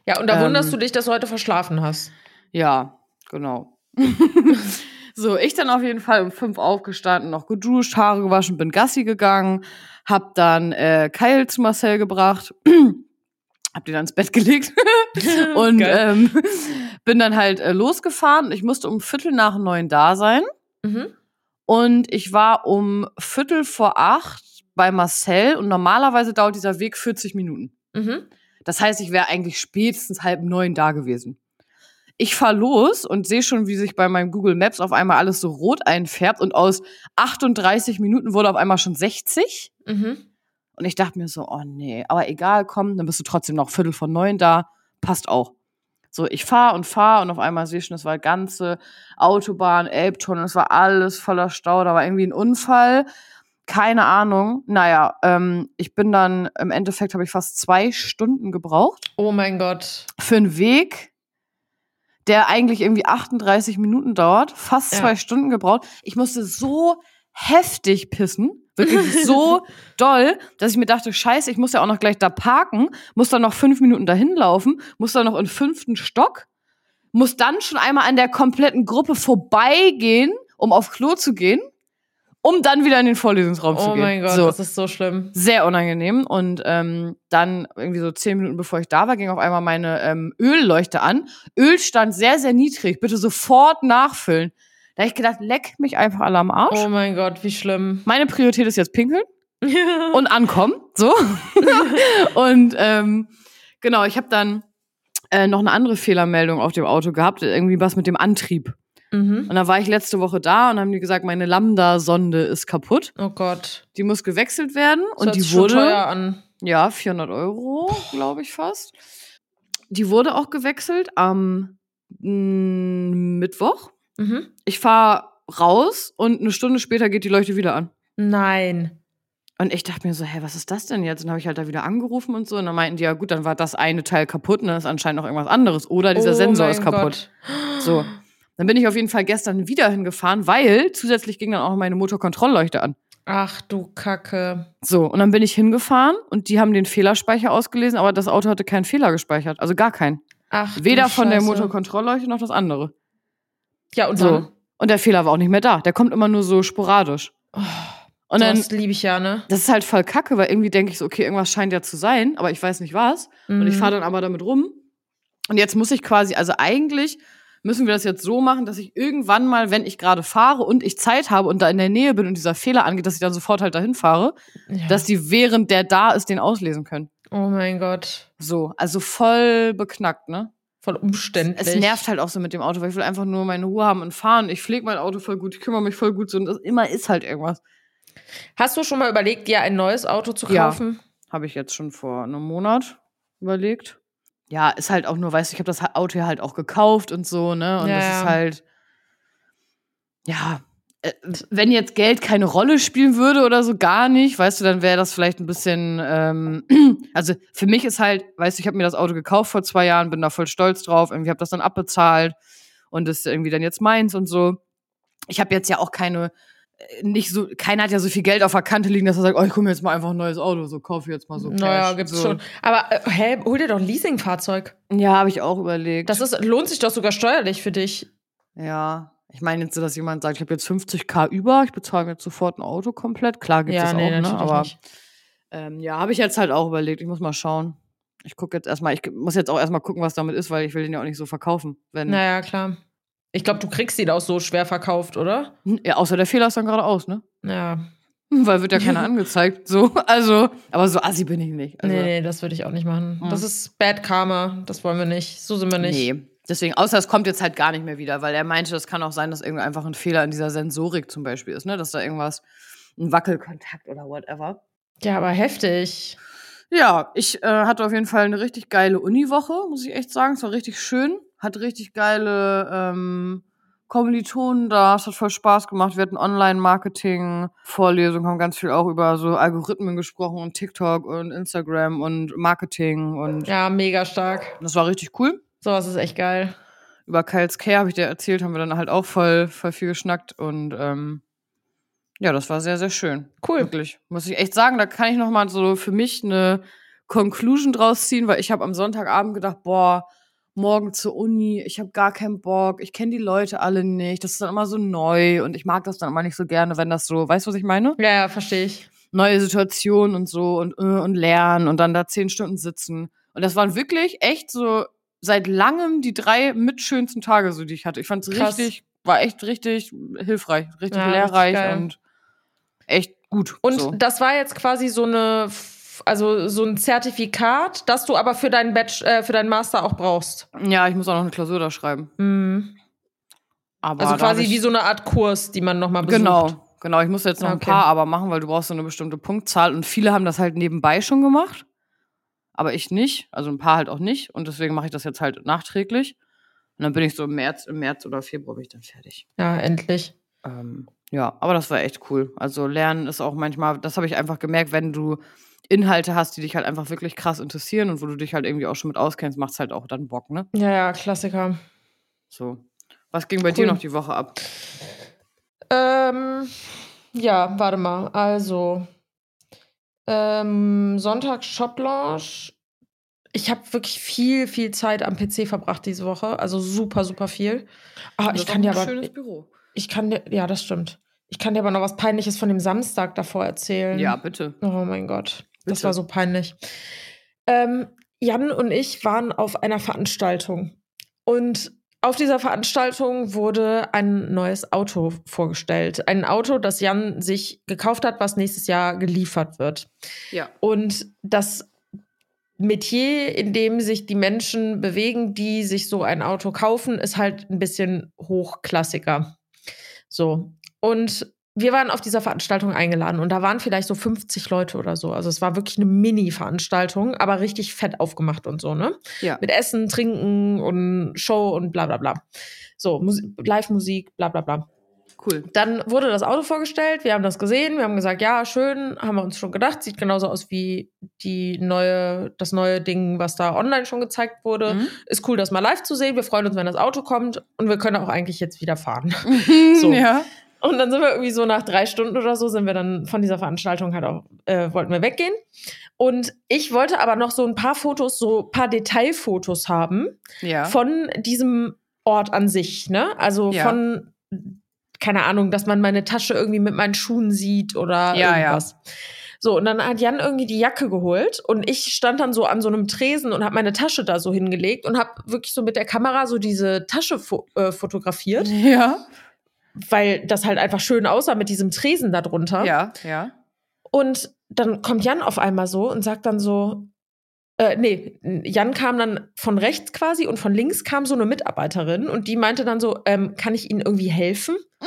Ja, und da Ähm. wunderst du dich, dass du heute verschlafen hast. Ja, genau. [LAUGHS] so, ich dann auf jeden Fall um fünf aufgestanden, noch geduscht, Haare gewaschen, bin Gassi gegangen, hab dann äh, Kyle zu Marcel gebracht, [CLEARS THROAT] hab den ans Bett gelegt [LAUGHS] und ähm, bin dann halt äh, losgefahren. Ich musste um Viertel nach neun da sein. Mhm. Und ich war um Viertel vor acht bei Marcel und normalerweise dauert dieser Weg 40 Minuten. Mhm. Das heißt, ich wäre eigentlich spätestens halb neun da gewesen. Ich fahr los und sehe schon, wie sich bei meinem Google Maps auf einmal alles so rot einfärbt und aus 38 Minuten wurde auf einmal schon 60. Mhm. Und ich dachte mir so, oh nee, aber egal, komm, dann bist du trotzdem noch Viertel von neun da, passt auch. So, ich fahr und fahr und auf einmal sehe ich schon, es war ganze Autobahn, Elbtunnel, es war alles voller Stau, da war irgendwie ein Unfall, keine Ahnung. Naja, ähm, ich bin dann, im Endeffekt habe ich fast zwei Stunden gebraucht Oh mein Gott. für einen Weg, der eigentlich irgendwie 38 Minuten dauert, fast Ja. zwei Stunden gebraucht. Ich musste so heftig pissen, wirklich [LAUGHS] so doll, dass ich mir dachte, scheiße, ich muss ja auch noch gleich da parken, muss dann noch fünf Minuten dahin laufen, muss dann noch in fünften Stock, muss dann schon einmal an der kompletten Gruppe vorbeigehen, um auf Klo zu gehen, um dann wieder in den Vorlesungsraum zu Oh gehen. mein Gott, so das ist so schlimm. sehr unangenehm. Und ähm, dann irgendwie so zehn Minuten bevor ich da war, ging auf einmal meine ähm, Ölleuchte an. Öl stand sehr, sehr niedrig. Bitte sofort nachfüllen. Da habe ich gedacht, leck mich einfach alle am Arsch. Oh mein Gott, wie schlimm. Meine Priorität ist jetzt pinkeln [LAUGHS] und ankommen. So. [LAUGHS] und ähm, genau, ich habe dann äh, noch eine andere Fehlermeldung auf dem Auto gehabt. Irgendwie was mit dem Antrieb. mhm. Und dann war ich letzte Woche da und haben die gesagt, meine Lambda-Sonde ist kaputt. Oh Gott. Die muss gewechselt werden. Das und die wurde. teuer an. Ja, 400 Euro, glaube ich fast. Die wurde auch gewechselt am mm, Mittwoch. Mhm. Ich fahre raus und eine Stunde später geht die Leuchte wieder an. Nein. Und ich dachte mir so, hä, was ist das denn jetzt? Und dann habe ich halt da wieder angerufen und so. Und dann meinten die, ja gut, dann war das eine Teil kaputt und dann ist anscheinend noch irgendwas anderes. Oder dieser Oh Sensor ist kaputt. Gott. So. Dann bin ich auf jeden Fall gestern wieder hingefahren, weil zusätzlich ging dann auch meine Motorkontrollleuchte an. Ach du Kacke. So, und dann bin ich hingefahren und die haben den Fehlerspeicher ausgelesen, aber das Auto hatte keinen Fehler gespeichert. Also gar keinen. Ach, du Weder von der. Motorkontrollleuchte noch das andere. Ja, und So. dann? Und der Fehler war auch nicht mehr da. Der kommt immer nur so sporadisch. Oh, Und dann, das liebe ich ja, ne? das ist halt voll kacke, weil irgendwie denke ich so, okay, irgendwas scheint ja zu sein, aber ich weiß nicht was. Und ich Mhm. fahre dann aber damit rum. Und jetzt muss ich quasi, also eigentlich müssen wir das jetzt so machen, dass ich irgendwann mal, wenn ich gerade fahre und ich Zeit habe und da in der Nähe bin und dieser Fehler angeht, dass ich dann sofort halt dahin fahre, ja. dass die während der da ist, den auslesen können. Oh mein Gott. So, also voll beknackt, ne? Voll umständlich. Es nervt halt auch so mit dem Auto, weil ich will einfach nur meine Ruhe haben und fahren. Ich pflege mein Auto voll gut, ich kümmere mich voll gut so und das immer ist halt irgendwas. Hast du schon mal überlegt, dir ein neues Auto zu Ja. kaufen? Habe ich jetzt schon vor einem Monat überlegt. Ja, ist halt auch nur, weißt du, ich habe das Auto ja halt auch gekauft und so, ne? Und Ja, das ja. ist halt, ja, wenn jetzt Geld keine Rolle spielen würde oder so, gar nicht, weißt du, dann wäre das vielleicht ein bisschen, ähm, [CLEARS THROAT] also für mich ist halt, weißt du, ich habe mir das Auto gekauft vor zwei Jahren, bin da voll stolz drauf, irgendwie habe das dann abbezahlt und ist irgendwie dann jetzt meins und so. Ich habe jetzt ja auch keine, äh, nicht so, keiner hat ja so viel Geld auf der Kante liegen, dass er sagt, oh, ich komme jetzt mal einfach ein neues Auto, so kaufe jetzt mal so. naja, Cash. gibt's so. schon. Aber äh, hä, hol dir doch ein Leasingfahrzeug. Ja, habe ich auch überlegt. Das ist, lohnt sich doch sogar steuerlich für dich. ja. Ich meine jetzt dass jemand sagt, ich habe jetzt 50k über, ich bezahle mir jetzt sofort ein Auto komplett. Klar gibt es das auch, ne? Aber ähm, ja, habe ich jetzt halt auch überlegt. Ich muss mal schauen. Ich gucke jetzt erstmal, ich muss jetzt auch erstmal gucken, was damit ist, weil ich will den ja auch nicht so verkaufen. Wenn, Naja, klar. Ich glaube, du kriegst ihn auch so schwer verkauft, oder? Ja, außer der Fehler ist dann gerade aus, ne? Ja. [LAUGHS] Weil wird ja keiner [LAUGHS] angezeigt. So, also, aber so assi bin ich nicht. Also, nee, nee, das würde ich auch nicht machen. Hm. Das ist Bad Karma. Das wollen wir nicht. So sind wir nicht. Nee. Deswegen, außer es kommt jetzt halt gar nicht mehr wieder, weil er meinte, das kann auch sein, dass irgendwie einfach ein Fehler in dieser Sensorik zum Beispiel ist, ne? Dass da irgendwas, ein Wackelkontakt oder whatever. Ja, aber heftig. Ja, ich äh, hatte auf jeden Fall eine richtig geile Uniwoche, muss ich echt sagen. Es war richtig schön. Hat richtig geile ähm, Kommilitonen da. Es hat voll Spaß gemacht. Wir hatten Online-Marketing-Vorlesungen, haben ganz viel auch über so Algorithmen gesprochen und TikTok und Instagram und Marketing und Ja, mega stark. das war richtig cool. Sowas ist echt geil. Über Kyle's Care habe ich dir erzählt, haben wir dann halt auch voll, voll viel geschnackt und ähm, ja, das war sehr, sehr schön. Cool. Wirklich. Muss ich echt sagen, da kann ich noch mal so für mich eine Conclusion draus ziehen, weil ich habe am Sonntagabend gedacht, boah, morgen zur Uni, ich habe gar keinen Bock, ich kenne die Leute alle nicht, das ist dann immer so neu und ich mag das dann immer nicht so gerne, wenn das so, weißt du, was ich meine? Ja, ja, verstehe ich. Neue Situationen und so und, äh, und lernen und dann da zehn Stunden sitzen. Und das waren wirklich echt so seit langem die drei mitschönsten Tage, so die ich hatte. Ich fand es Krass. richtig, war echt richtig hilfreich, richtig Ja, richtig lehrreich geil. und echt gut. Und so. das war jetzt quasi so eine, also so ein Zertifikat, das du aber für deinen Batch, äh, für deinen Master auch brauchst. Ja, ich muss auch noch eine Klausur da schreiben. Mhm. Aber Also quasi ich, wie so eine Art Kurs, die man nochmal besucht. Genau, genau. Ich muss jetzt noch ein Okay. paar aber machen, weil du brauchst so eine bestimmte Punktzahl und viele haben das halt nebenbei schon gemacht. Aber ich nicht. Also ein paar halt auch nicht. Und deswegen mache ich das jetzt halt nachträglich. Und dann bin ich so im März, im März oder Februar bin ich dann fertig. Ja, endlich. Ähm, ja, aber das war echt cool. Also lernen ist auch manchmal, das habe ich einfach gemerkt, wenn du Inhalte hast, die dich halt einfach wirklich krass interessieren und wo du dich halt irgendwie auch schon mit auskennst, macht's halt auch dann Bock, ne? Ja, ja, Klassiker. So. Was ging bei dir Cool. noch die Woche ab? Ähm, ja, warte mal. Also, ähm, Sonntag Shop-Launch. Ich habe wirklich viel, viel Zeit am PC verbracht diese Woche. Also super, super viel. Ah, Das ich kann dir ein aber, schönes Büro. ich kann dir, ja, das stimmt. Ich kann dir aber noch was Peinliches von dem Samstag davor erzählen. Ja, bitte. Oh mein Gott, das Bitte. war so peinlich. Ähm, Jan und ich waren auf einer Veranstaltung und auf dieser Veranstaltung wurde ein neues Auto vorgestellt. Ein Auto, das Jan sich gekauft hat, was nächstes Jahr geliefert wird. Ja. Und das Metier, in dem sich die Menschen bewegen, die sich so ein Auto kaufen, ist halt ein bisschen hochklassiger. So. Und wir waren auf dieser Veranstaltung eingeladen und da waren vielleicht so 50 Leute oder so. Also es war wirklich eine Mini-Veranstaltung, aber richtig fett aufgemacht und so, ne? Ja. Mit Essen, Trinken und Show und bla bla bla. So, Mus- Live-Musik, bla bla bla. Cool. Dann wurde das Auto vorgestellt, wir haben das gesehen, wir haben gesagt, ja, schön, haben wir uns schon gedacht, sieht genauso aus wie die neue, das neue Ding, was da online schon gezeigt wurde. Mhm. Ist cool, das mal live zu sehen. Wir freuen uns, wenn das Auto kommt und wir können auch eigentlich jetzt wieder fahren. [LAUGHS] So. Ja. Und dann sind wir irgendwie so nach drei Stunden oder so, sind wir dann von dieser Veranstaltung halt auch, äh, wollten wir weggehen. Und ich wollte aber noch so ein paar Fotos, so ein paar Detailfotos haben Ja. von diesem Ort an sich, ne? Also Ja. von, keine Ahnung, dass man meine Tasche irgendwie mit meinen Schuhen sieht oder Ja, irgendwas. So, und dann hat Jan irgendwie die Jacke geholt und ich stand dann so an so einem Tresen und habe meine Tasche da so hingelegt und habe wirklich so mit der Kamera so diese Tasche fo äh, fotografiert, Ja. Weil das halt einfach schön aussah mit diesem Tresen da drunter. Ja. Ja. Und dann kommt Jan auf einmal so und sagt dann so, äh, nee, Jan kam dann von rechts quasi und von links kam so eine Mitarbeiterin und die meinte dann so, ähm, kann ich Ihnen irgendwie helfen? [LAUGHS]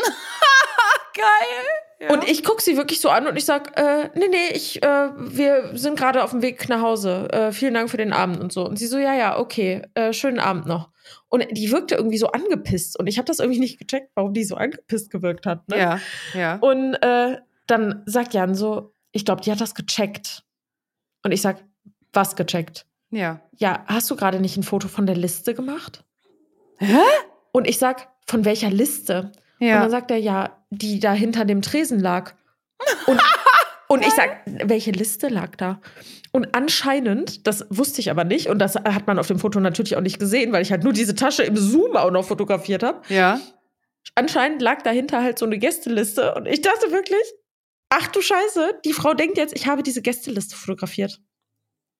Geil. Ja. Und ich guck sie wirklich so an und ich sag, äh, nee, nee, ich, äh, wir sind gerade auf dem Weg nach Hause. Äh, vielen Dank für den Abend und so. Und sie so, ja, ja, okay, äh, schönen Abend noch. Und die wirkte irgendwie so angepisst und ich habe das irgendwie nicht gecheckt, warum die so angepisst gewirkt hat. Ne? Ja. Ja. Und äh, dann sagt Jan so, ich glaube, die hat das gecheckt. Und ich sag, was gecheckt? Ja. Ja, hast du gerade nicht ein Foto von der Liste gemacht? Hä? Und ich sag, von welcher Liste? Und Ja. dann sagt er, ja, die da hinter dem Tresen lag. Und, [LAUGHS] und ich sag, welche Liste lag da? Und anscheinend, das wusste ich aber nicht, und das hat man auf dem Foto natürlich auch nicht gesehen, weil ich halt nur diese Tasche im Zoom auch noch fotografiert habe. Ja. Anscheinend lag dahinter halt so eine Gästeliste und ich dachte wirklich, ach du Scheiße, die Frau denkt jetzt, ich habe diese Gästeliste fotografiert.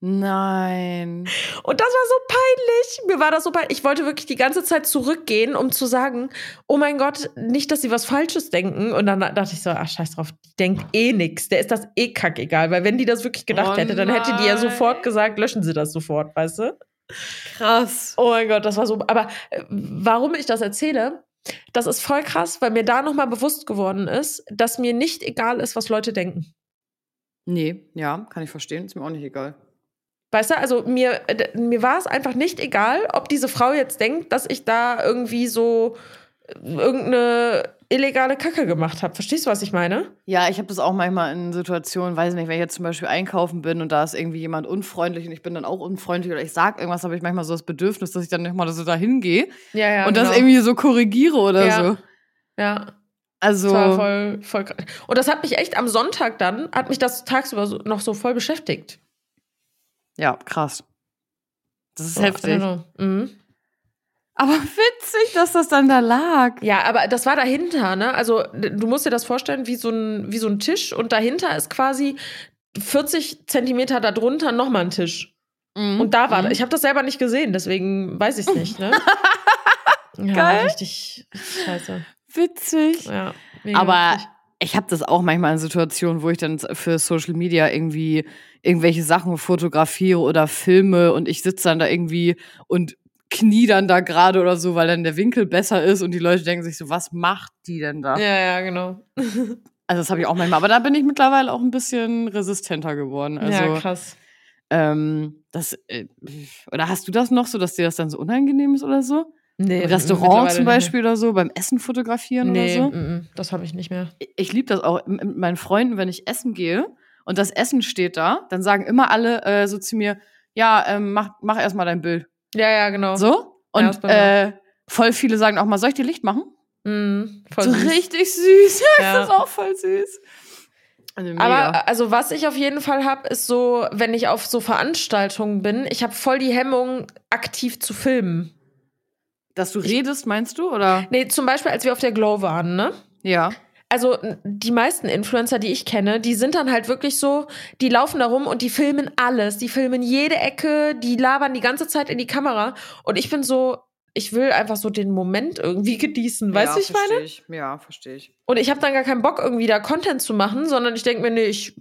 Nein. Und das war so peinlich. Mir war das so peinlich. Ich wollte wirklich die ganze Zeit zurückgehen, um zu sagen, oh mein Gott, nicht, dass sie was Falsches denken. Und dann dachte ich so, ach scheiß drauf, die denkt eh nix. Der ist das eh kackegal. Weil wenn die das wirklich gedacht Oh hätte, dann hätte die ja sofort gesagt, löschen sie das sofort, weißt du? Krass. Oh mein Gott, das war so. Aber äh, warum ich das erzähle, das ist voll krass, weil mir da nochmal bewusst geworden ist, dass mir nicht egal ist, was Leute denken. Nee, ja, kann ich verstehen. Ist mir auch nicht egal. Weißt du, also mir, mir war es einfach nicht egal, ob diese Frau jetzt denkt, dass ich da irgendwie so äh, irgendeine illegale Kacke gemacht habe. Verstehst du, was ich meine? Ja, ich habe das auch manchmal in Situationen, weiß nicht, wenn ich jetzt zum Beispiel einkaufen bin und da ist irgendwie jemand unfreundlich und ich bin dann auch unfreundlich oder ich sag irgendwas, habe ich manchmal so das Bedürfnis, dass ich dann nochmal so dahin gehe Ja, ja. und das irgendwie so korrigiere oder Ja. so. Ja, Also, das war voll, voll krass. Und das hat mich echt am Sonntag dann, hat mich das tagsüber noch so voll beschäftigt. Ja, krass. Das ist I heftig. Mhm. Aber [LAUGHS] witzig, dass das dann da lag. Ja, aber das war dahinter, ne? Also du musst dir das vorstellen wie so ein, wie so ein Tisch und dahinter ist quasi 40 Zentimeter darunter nochmal ein Tisch. Und da war, Mhm. ich habe das selber nicht gesehen, deswegen weiß ich es nicht, ne? [LAUGHS] ja, Geil. richtig scheiße. Witzig. Ja, Aber witzig. Ich habe das auch manchmal in Situationen, wo ich dann für Social Media irgendwie irgendwelche Sachen fotografiere oder filme und ich sitze dann da irgendwie und knie dann da gerade oder so, weil dann der Winkel besser ist und die Leute denken sich so, was macht die denn da? Ja, ja, genau. [LAUGHS] Also das habe ich auch manchmal, aber da bin ich mittlerweile auch ein bisschen resistenter geworden. Also ja, krass. ähm, das äh, oder hast du das noch so, dass dir das dann so unangenehm ist oder so? Nee, Im Restaurant zum Beispiel oder so, beim Essen fotografieren. Nee, oder so? mm, mm, das habe ich nicht mehr. ich liebe das auch mit meinen Freunden, wenn ich essen gehe und das Essen steht da, dann sagen immer alle äh, so zu mir, ja, ähm, mach, mach erstmal dein Bild. Ja, ja, genau. So? Ja, Und mir äh, voll viele sagen auch mal, soll ich dir Licht machen? Mm, voll so süß. richtig süß. [LAUGHS] Ja, Ja. das ist auch voll süß. Also. Aber also was ich auf jeden Fall habe, ist so, wenn ich auf so Veranstaltungen bin, ich habe voll die Hemmung, aktiv zu filmen. Dass du redest, meinst du? Oder? Nee, zum Beispiel, als wir auf der Glow waren, ne? Ja. Also die meisten Influencer, die ich kenne, die sind dann halt wirklich so, die laufen da rum und die filmen alles. Die filmen jede Ecke, die labern die ganze Zeit in die Kamera. Und ich bin so, ich will einfach so den Moment irgendwie [LAUGHS] genießen. Weißt ja, du, ich meine? versteh Ich. Ja, verstehe ich. Und ich habe dann gar keinen Bock, irgendwie da Content zu machen, sondern ich denke mir, nee, ich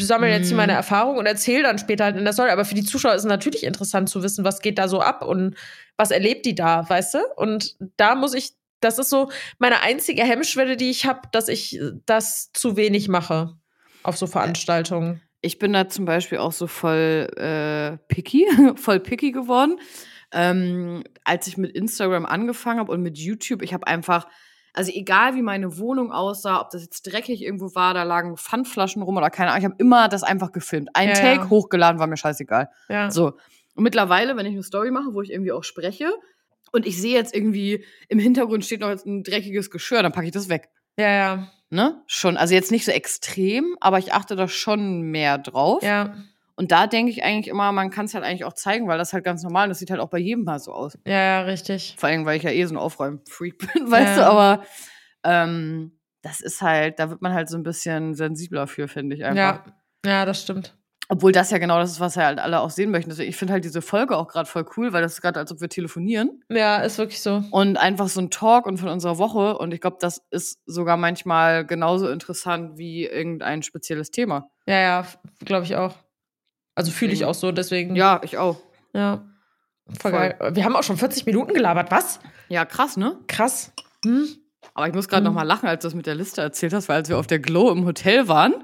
sammle jetzt hier Mhm. meine Erfahrung und erzähle dann später halt in der Story. Aber für die Zuschauer ist es natürlich interessant zu wissen, was geht da so ab und was erlebt die da, weißt du? Und da muss ich das ist so meine einzige Hemmschwelle, die ich habe, dass ich das zu wenig mache auf so Veranstaltungen. Ich bin da zum Beispiel auch so voll äh, picky, [LAUGHS] voll picky geworden. Ähm, als ich mit Instagram angefangen habe und mit YouTube, ich habe einfach, also egal wie meine Wohnung aussah, ob das jetzt dreckig irgendwo war, da lagen Pfandflaschen rum oder keine Ahnung, ich habe immer das einfach gefilmt. Ein Ja, Take ja. hochgeladen, war mir scheißegal. Ja. So. Und mittlerweile, wenn ich eine Story mache, wo ich irgendwie auch spreche und ich sehe jetzt irgendwie im Hintergrund steht noch jetzt ein dreckiges Geschirr, dann packe ich das weg. Ja, ja. Ne? Schon, also jetzt nicht so extrem, aber ich achte da schon mehr drauf. Ja. Und da denke ich eigentlich immer, man kann es halt eigentlich auch zeigen, weil das halt ganz normal ist. Das sieht halt auch bei jedem mal so aus. Ja, ja, richtig. Vor allem, weil ich ja eh so ein Aufräumen-Freak [LAUGHS] bin, weißt Ja. du, aber ähm, das ist halt, da wird man halt so ein bisschen sensibler für, finde ich einfach. Ja. Ja, das stimmt. Obwohl das ja genau das ist, was ja halt alle auch sehen möchten. Deswegen, ich finde halt diese Folge auch gerade voll cool, weil das ist gerade, als ob wir telefonieren Ja, ist wirklich so. und einfach so ein Talk und von unserer Woche. Und ich glaube, das ist sogar manchmal genauso interessant wie irgendein spezielles Thema. Ja, ja, glaube ich auch. Also fühle ich auch so, deswegen. Ja, ich auch. Ja. Voll, Voll. geil. Wir haben auch schon 40 Minuten gelabert. Was? Ja, krass, ne? Krass. Hm? Aber ich muss gerade Mhm. noch mal lachen, als du das mit der Liste erzählt hast, weil als wir auf der Glow im Hotel waren,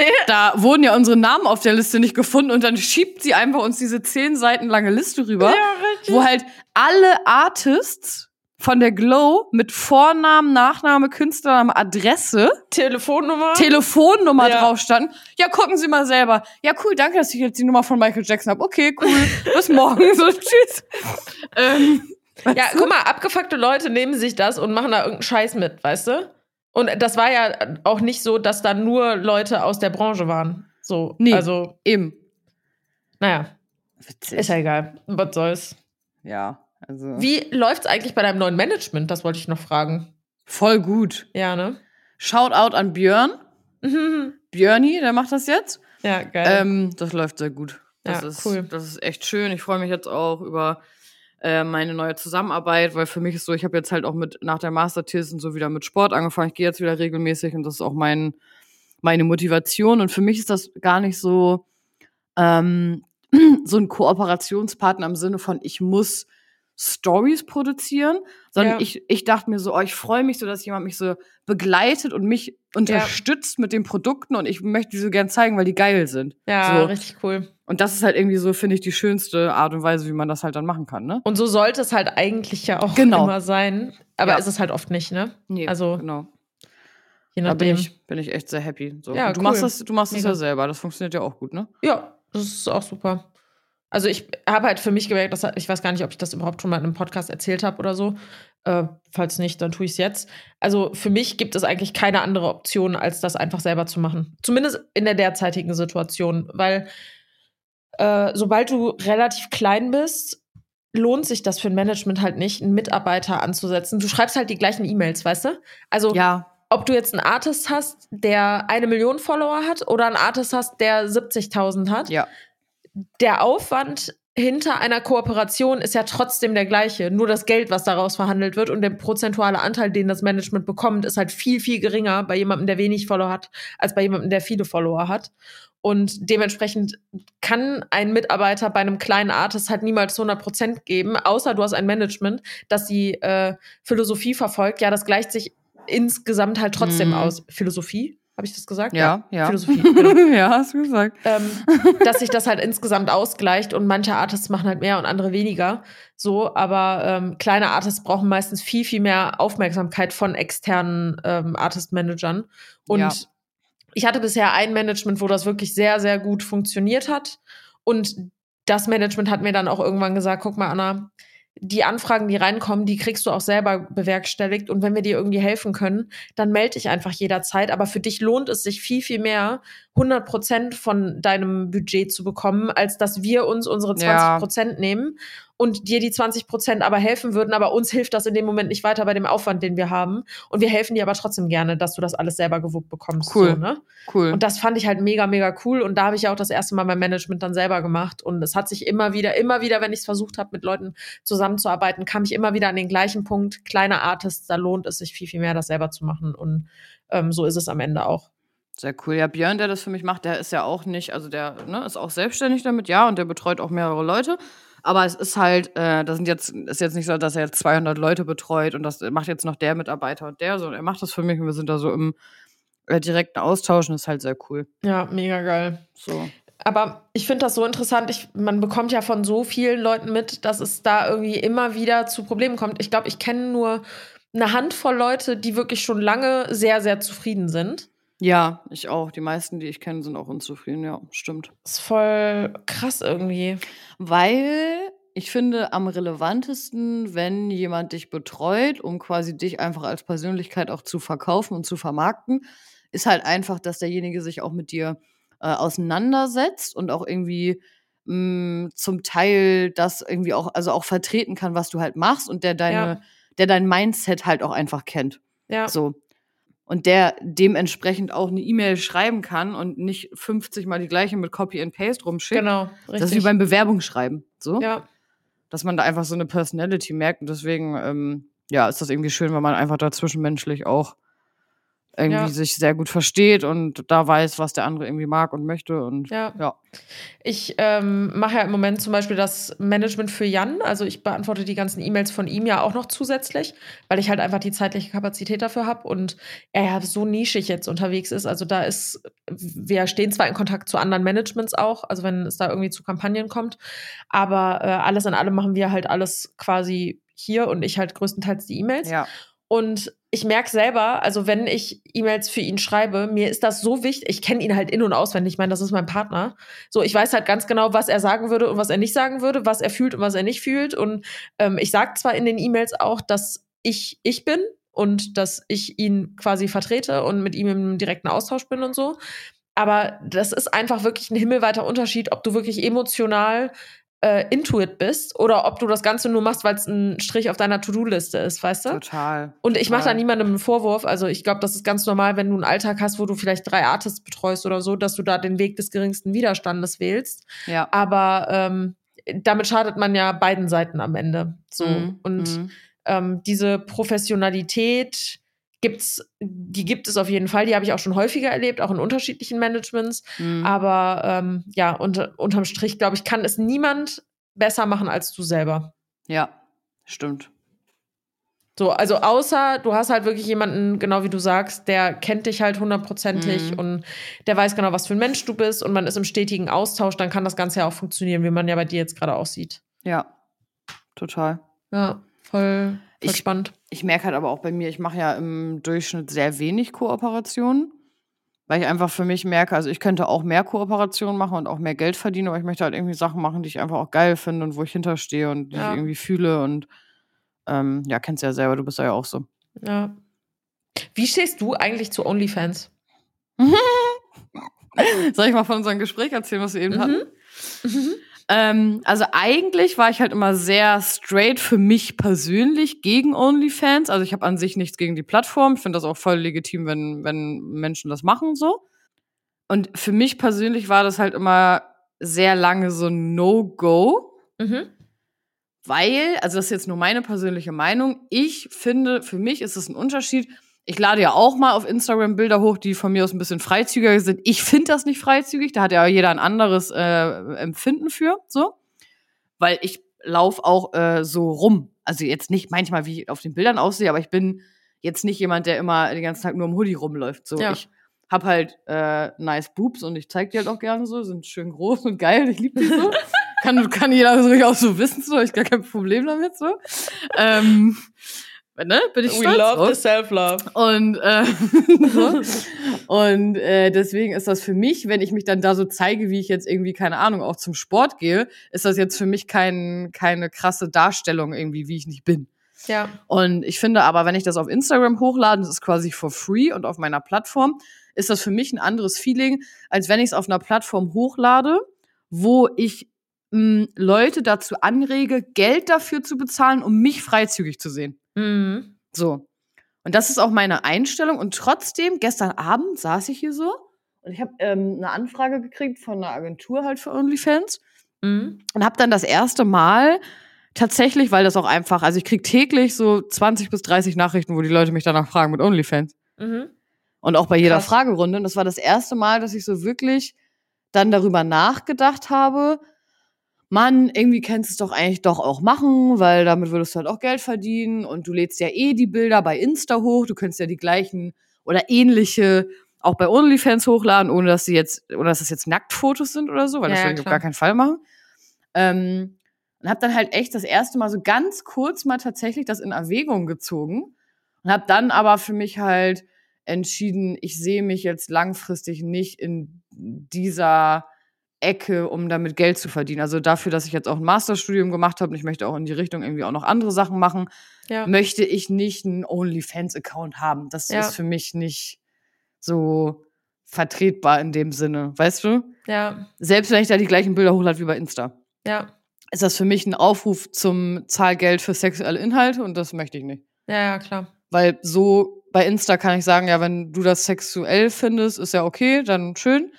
[LAUGHS] da wurden ja unsere Namen auf der Liste nicht gefunden und dann schiebt sie einfach uns diese zehn Seiten lange Liste rüber, richtig. wo halt alle Artists von der Glow mit Vornamen, Nachname, Künstlername, Adresse, Telefonnummer. Telefonnummer Ja. drauf standen. Ja, gucken Sie mal selber. Ja, cool, danke, dass ich jetzt die Nummer von Michael Jackson habe. Okay, cool. [LAUGHS] Bis morgen. So, tschüss. Ähm, ja, guck mal, abgefuckte Leute nehmen sich das und machen da irgendeinen Scheiß mit, weißt du? Und das war ja auch nicht so, dass da nur Leute aus der Branche waren. So, Nee. also, eben. naja, Witzig. ist ja egal. Was soll's. Ja, also. Wie läuft's eigentlich bei deinem neuen Management? Das wollte ich noch fragen. Voll gut. Ja, ne? Shoutout an Björn. [LAUGHS] Björni, der macht das jetzt. ja, geil. Ähm, das läuft sehr gut. Das, Ja, ist, cool. das ist echt schön. Ich freue mich jetzt auch über äh, meine neue Zusammenarbeit, weil für mich ist so, ich habe jetzt halt auch mit nach der Masterthesis und so wieder mit Sport angefangen. Ich gehe jetzt wieder regelmäßig und das ist auch mein, meine Motivation. Und für mich ist das gar nicht so, ähm, [CLEARS THROAT] so ein Kooperationspartner im Sinne von, ich muss Stories produzieren, sondern Ja. ich, ich dachte mir so, oh, ich freue mich so, dass jemand mich so begleitet und mich unterstützt mit den Produkten und ich möchte die so gern zeigen, weil die geil sind. ja, so. richtig cool. Und das ist halt irgendwie so, finde ich, die schönste Art und Weise, wie man das halt dann machen kann, ne? Und so sollte es halt eigentlich ja auch Genau. immer sein. Aber Ja. ist es halt oft nicht, ne? Nee, Also, genau. Je Da bin nachdem. ich, bin ich echt sehr happy. So. Ja, du cool. machst das, du machst das ja selber. Das funktioniert ja auch gut, ne? Ja, das ist auch super. Also ich habe halt für mich gemerkt, dass ich weiß gar nicht, ob ich das überhaupt schon mal in einem Podcast erzählt habe oder so. Äh, falls nicht, dann tue ich es jetzt. Also für mich gibt es eigentlich keine andere Option, als das einfach selber zu machen. Zumindest in der derzeitigen Situation, weil äh, sobald du relativ klein bist, lohnt sich das für ein Management halt nicht, einen Mitarbeiter anzusetzen. Du schreibst halt die gleichen E-Mails, weißt du? Also Ja. ob du jetzt einen Artist hast, der eine Million Follower hat oder einen Artist hast, der 70.000 hat, Ja. Der Aufwand hinter einer Kooperation ist ja trotzdem der gleiche. Nur das Geld, was daraus verhandelt wird und der prozentuale Anteil, den das Management bekommt, ist halt viel, viel geringer bei jemandem, der wenig Follower hat, als bei jemandem, der viele Follower hat. Und dementsprechend kann ein Mitarbeiter bei einem kleinen Artist halt niemals 100% geben, außer du hast ein Management, das die äh, Philosophie verfolgt. Ja, das gleicht sich insgesamt halt trotzdem Mhm. aus. Philosophie? Habe ich das gesagt? Ja, ja. Philosophie. [LAUGHS] Genau ja, hast du gesagt. ähm, dass sich das halt insgesamt ausgleicht und manche Artists machen halt mehr und andere weniger. So, aber ähm, kleine Artists brauchen meistens viel, viel mehr Aufmerksamkeit von externen ähm, Artist-Managern. Und Ja. ich hatte bisher ein Management, wo das wirklich sehr, sehr gut funktioniert hat. Und das Management hat mir dann auch irgendwann gesagt: guck mal, Anna, die Anfragen, die reinkommen, die kriegst du auch selber bewerkstelligt. Und wenn wir dir irgendwie helfen können, dann melde dich einfach jederzeit. Aber für dich lohnt es sich viel, viel mehr, 100 Prozent von deinem Budget zu bekommen, als dass wir uns unsere 20 Ja. Prozent nehmen und dir die 20 Prozent aber helfen würden. Aber uns hilft das in dem Moment nicht weiter bei dem Aufwand, den wir haben. Und wir helfen dir aber trotzdem gerne, dass du das alles selber gewuppt bekommst. Cool. So, ne? Cool. Und das fand ich halt mega, mega cool. Und da habe ich ja auch das erste Mal mein Management dann selber gemacht. Und es hat sich immer wieder, immer wieder, wenn ich es versucht habe, mit Leuten zusammenzuarbeiten, kam ich immer wieder an den gleichen Punkt. Kleine Artists, da lohnt es sich viel, viel mehr, das selber zu machen. Und ähm, so ist es am Ende auch. Sehr cool. Ja, Björn, der das für mich macht, der ist ja auch nicht, also der ne, ist auch selbstständig damit, ja, und der betreut auch mehrere Leute. Aber es ist halt, äh, das sind jetzt, ist jetzt nicht so, dass er jetzt 200 Leute betreut und das macht jetzt noch der Mitarbeiter und der, sondern er macht das für mich und wir sind da so im äh, direkten Austausch und ist halt sehr cool. Ja, mega geil. So. Aber ich finde das so interessant. Ich, man bekommt ja von so vielen Leuten mit, dass es da irgendwie immer wieder zu Problemen kommt. Ich glaube, ich kenne nur eine Handvoll Leute, die wirklich schon lange sehr, sehr zufrieden sind. Ja, ich auch. Die meisten, die ich kenne, sind auch unzufrieden. Ja, stimmt. Ist voll krass irgendwie. Weil ich finde am relevantesten, wenn jemand dich betreut, um quasi dich einfach als Persönlichkeit auch zu verkaufen und zu vermarkten, ist halt einfach, dass derjenige sich auch mit dir äh, auseinandersetzt und auch irgendwie mh, zum Teil das irgendwie auch, also auch vertreten kann, was du halt machst und der deine, Ja. der dein Mindset halt auch einfach kennt. Ja. So. Und der dementsprechend auch eine E-Mail schreiben kann und nicht 50 mal die gleiche mit Copy and Paste rumschickt. Genau. Richtig. Das ist wie beim Bewerbungsschreiben. So. ja. Dass man da einfach so eine Personality merkt. Und deswegen, ähm, ja, ist das irgendwie schön, wenn man einfach da zwischenmenschlich auch irgendwie Ja. sich sehr gut versteht und da weiß, was der andere irgendwie mag und möchte. Und Ja. ja. Ich ähm, mache ja im Moment zum Beispiel das Management für Jan. Also ich beantworte die ganzen E-Mails von ihm ja auch noch zusätzlich, weil ich halt einfach die zeitliche Kapazität dafür habe und er ja so nischig jetzt unterwegs ist. Also da ist, wir stehen zwar in Kontakt zu anderen Managements auch, also wenn es da irgendwie zu Kampagnen kommt, aber äh, alles in allem machen wir halt alles quasi hier und ich halt größtenteils die E-Mails. ja. Und ich merke selber, also wenn ich E-Mails für ihn schreibe, mir ist das so wichtig, ich kenne ihn halt in- und auswendig, ich meine, das ist mein Partner. So, ich weiß halt ganz genau, was er sagen würde und was er nicht sagen würde, was er fühlt und was er nicht fühlt. Und ähm, ich sage zwar in den E-Mails auch, dass ich ich bin und dass ich ihn quasi vertrete und mit ihm im direkten Austausch bin und so. Aber das ist einfach wirklich ein himmelweiter Unterschied, ob du wirklich emotional äh, intuit bist oder ob du das Ganze nur machst, weil es ein Strich auf deiner To-Do-Liste ist, weißt du? Total. Und ich mache da niemandem einen Vorwurf. Also ich glaube, das ist ganz normal, wenn du einen Alltag hast, wo du vielleicht drei Artists betreust oder so, dass du da den Weg des geringsten Widerstandes wählst. Ja. Aber ähm, damit schadet man ja beiden Seiten am Ende. So. Mhm, Und mhm. ähm, diese Professionalität gibt's, die gibt es auf jeden Fall. Die habe ich auch schon häufiger erlebt, auch in unterschiedlichen Managements. Mhm. Aber ähm, ja, unter, unterm Strich, glaube ich, kann es niemand besser machen als du selber. Ja, stimmt. So, also außer du hast halt wirklich jemanden, genau wie du sagst, der kennt dich halt hundertprozentig Mhm. und der weiß genau, was für ein Mensch du bist und man ist im stetigen Austausch, dann kann das Ganze ja auch funktionieren, wie man ja bei dir jetzt gerade aussieht. Ja. Total. Ja, voll, voll Ich- spannend. Ich merke halt aber auch bei mir, ich mache ja im Durchschnitt sehr wenig Kooperationen, weil ich einfach für mich merke, also ich könnte auch mehr Kooperationen machen und auch mehr Geld verdienen, aber ich möchte halt irgendwie Sachen machen, die ich einfach auch geil finde und wo ich hinterstehe und die Ja. ich irgendwie fühle und ähm, ja, kennst ja selber, du bist ja auch so. Ja. Wie stehst du eigentlich zu OnlyFans? [LAUGHS] Soll ich mal von unserem Gespräch erzählen, was wir eben Mhm. hatten? Ähm, also eigentlich war ich halt immer sehr straight für mich persönlich gegen OnlyFans. Also ich habe an sich nichts gegen die Plattform. Ich finde das auch voll legitim, wenn, wenn Menschen das machen so. Und für mich persönlich war das halt immer sehr lange so ein No-Go. Mhm. Weil, also das ist jetzt nur meine persönliche Meinung, ich finde, für mich ist es ein Unterschied. Ich lade ja auch mal auf Instagram Bilder hoch, die von mir aus ein bisschen freizügiger sind. Ich finde das nicht freizügig, da hat ja jeder ein anderes äh, Empfinden für, so. Weil ich laufe auch äh, so rum. Also jetzt nicht manchmal, wie ich auf den Bildern aussehe, aber ich bin jetzt nicht jemand, der immer den ganzen Tag nur im Hoodie rumläuft. So, Ja. ich hab halt äh, nice Boobs und ich zeig die halt auch gerne so, sind schön groß und geil, ich liebe die so. [LAUGHS] kann, kann jeder so auch so wissen, so, ich gar kein Problem damit, so. Ähm, ne, bin ich We stolz love drauf. the self-love. Und, äh, [LAUGHS] so. und äh, deswegen ist das für mich, wenn ich mich dann da so zeige, wie ich jetzt irgendwie, keine Ahnung, auch zum Sport gehe, ist das jetzt für mich kein, keine krasse Darstellung irgendwie, wie ich nicht bin. Ja. Und ich finde aber, wenn ich das auf Instagram hochlade, das ist quasi for free und auf meiner Plattform, ist das für mich ein anderes Feeling, als wenn ich es auf einer Plattform hochlade, wo ich mh, Leute dazu anrege, Geld dafür zu bezahlen, um mich freizügig zu sehen. Mhm. So. Und das ist auch meine Einstellung. Und trotzdem, gestern Abend saß ich hier so und ich habe ähm, eine Anfrage gekriegt von einer Agentur halt für OnlyFans Mhm. und habe dann das erste Mal tatsächlich, weil das auch einfach, also ich krieg täglich so 20 bis 30 Nachrichten, wo die Leute mich danach fragen mit OnlyFans. Mhm. Und auch bei jeder Krass. Fragerunde. Und das war das erste Mal, dass ich so wirklich dann darüber nachgedacht habe, Mann, irgendwie kannst du es doch eigentlich doch auch machen, weil damit würdest du halt auch Geld verdienen. Und du lädst ja eh die Bilder bei Insta hoch, du könntest ja die gleichen oder ähnliche auch bei OnlyFans hochladen, ohne dass sie jetzt, ohne dass das jetzt Nacktfotos sind oder so, weil Ja, das würde ich auf gar keinen Fall machen. Ähm, und habe dann halt echt das erste Mal so ganz kurz mal tatsächlich das in Erwägung gezogen. Und habe dann aber für mich halt entschieden, ich sehe mich jetzt langfristig nicht in dieser Ecke, um damit Geld zu verdienen. Also dafür, dass ich jetzt auch ein Masterstudium gemacht habe und ich möchte auch in die Richtung irgendwie auch noch andere Sachen machen, Ja. möchte ich nicht einen OnlyFans-Account haben. Das Ja. ist für mich nicht so vertretbar in dem Sinne, weißt du? Ja. Selbst wenn ich da die gleichen Bilder hochlade wie bei Insta, Ja. ist das für mich ein Aufruf zum Zahlgeld für sexuelle Inhalte und das möchte ich nicht. Ja, ja, klar. Weil so bei Insta kann ich sagen, ja, wenn du das sexuell findest, ist ja okay, dann schön.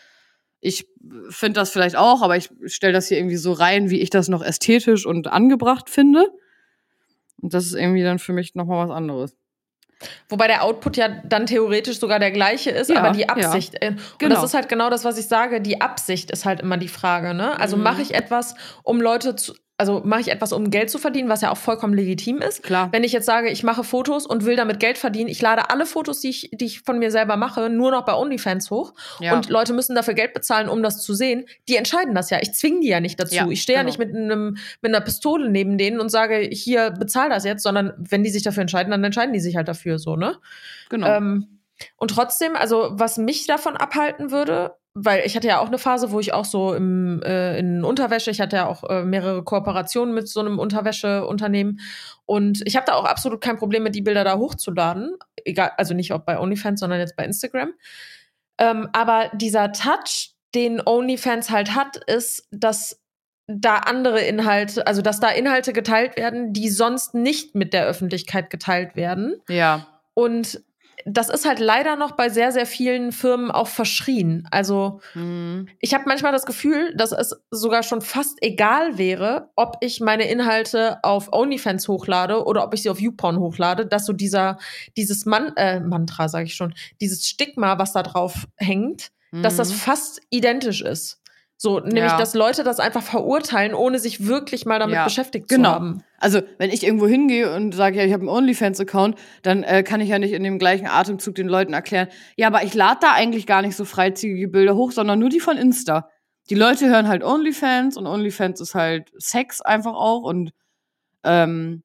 Ich finde das vielleicht auch, aber ich stelle das hier irgendwie so rein, wie ich das noch ästhetisch und angebracht finde. Und das ist irgendwie dann für mich nochmal was anderes. Wobei der Output ja dann theoretisch sogar der gleiche ist, Ja, aber die ja. Absicht. äh, Und Genau. das ist halt genau das, was ich sage. Die Absicht ist halt immer die Frage. Ne? Also Mhm. mache ich etwas, um Leute zu, also mache ich etwas, um Geld zu verdienen, was ja auch vollkommen legitim ist. Klar. Wenn ich jetzt sage, ich mache Fotos und will damit Geld verdienen, ich lade alle Fotos, die ich, die ich von mir selber mache, nur noch bei OnlyFans hoch. Ja. Und Leute müssen dafür Geld bezahlen, um das zu sehen. Die entscheiden das ja. Ich zwinge die ja nicht dazu. Ja, ich stehe ja genau. nicht mit, einem, mit einer Pistole neben denen und sage, hier, bezahl das jetzt, sondern wenn die sich dafür entscheiden, dann entscheiden die sich halt dafür so, ne? genau. Ähm, und trotzdem, also was mich davon abhalten würde, weil ich hatte ja auch eine Phase, wo ich auch so im, äh, in Unterwäsche, ich hatte ja auch äh, mehrere Kooperationen mit so einem Unterwäscheunternehmen und ich habe da auch absolut kein Problem mit, die Bilder da hochzuladen. Egal, also nicht auch bei OnlyFans, sondern jetzt bei Instagram. Ähm, aber dieser Touch, den OnlyFans halt hat, ist, dass da andere Inhalte, also dass da Inhalte geteilt werden, die sonst nicht mit der Öffentlichkeit geteilt werden. ja. Und das ist halt leider noch bei sehr, sehr vielen Firmen auch verschrien. Also Mhm. ich habe manchmal das Gefühl, dass es sogar schon fast egal wäre, ob ich meine Inhalte auf OnlyFans hochlade oder ob ich sie auf YouPorn hochlade, dass so dieser, dieses Man äh, Mantra, sage ich schon, dieses Stigma, was da drauf hängt, dass das Mhm. fast identisch ist. So, nämlich, Ja. dass Leute das einfach verurteilen, ohne sich wirklich mal damit Ja, beschäftigt genau. zu haben. Also, wenn ich irgendwo hingehe und sage, ja, ich habe einen OnlyFans-Account, dann äh, kann ich ja nicht in dem gleichen Atemzug den Leuten erklären, ja, aber ich lade da eigentlich gar nicht so freizügige Bilder hoch, sondern nur die von Insta. Die Leute hören halt OnlyFans und OnlyFans ist halt Sex einfach auch und ähm,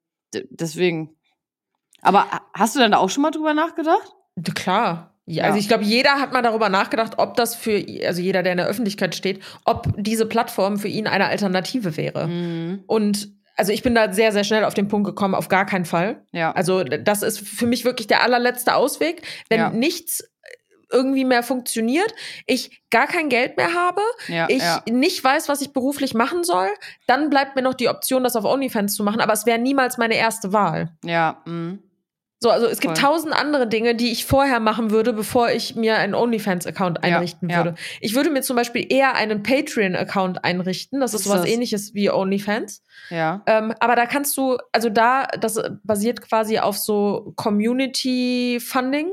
deswegen. Aber ha- hast du denn da auch schon mal drüber nachgedacht? Klar. Ja. Also ich glaube, jeder hat mal darüber nachgedacht, ob das für, also jeder, der in der Öffentlichkeit steht, ob diese Plattform für ihn eine Alternative wäre. Mhm. Und also ich bin da sehr, sehr schnell auf den Punkt gekommen, auf gar keinen Fall. Ja. Also das ist für mich wirklich der allerletzte Ausweg. Wenn Ja. nichts irgendwie mehr funktioniert, ich gar kein Geld mehr habe, ja, ich ja. nicht weiß, was ich beruflich machen soll, dann bleibt mir noch die Option, das auf OnlyFans zu machen, aber es wäre niemals meine erste Wahl. Ja, mhm. So, also es gibt Voll. tausend andere Dinge, die ich vorher machen würde, bevor ich mir einen OnlyFans-Account Ja, einrichten ja. würde. Ich würde mir zum Beispiel eher einen Patreon-Account einrichten. Das ist ist sowas das? ähnliches wie OnlyFans. ja. Ähm, aber da kannst du, also da, das basiert quasi auf so Community-Funding,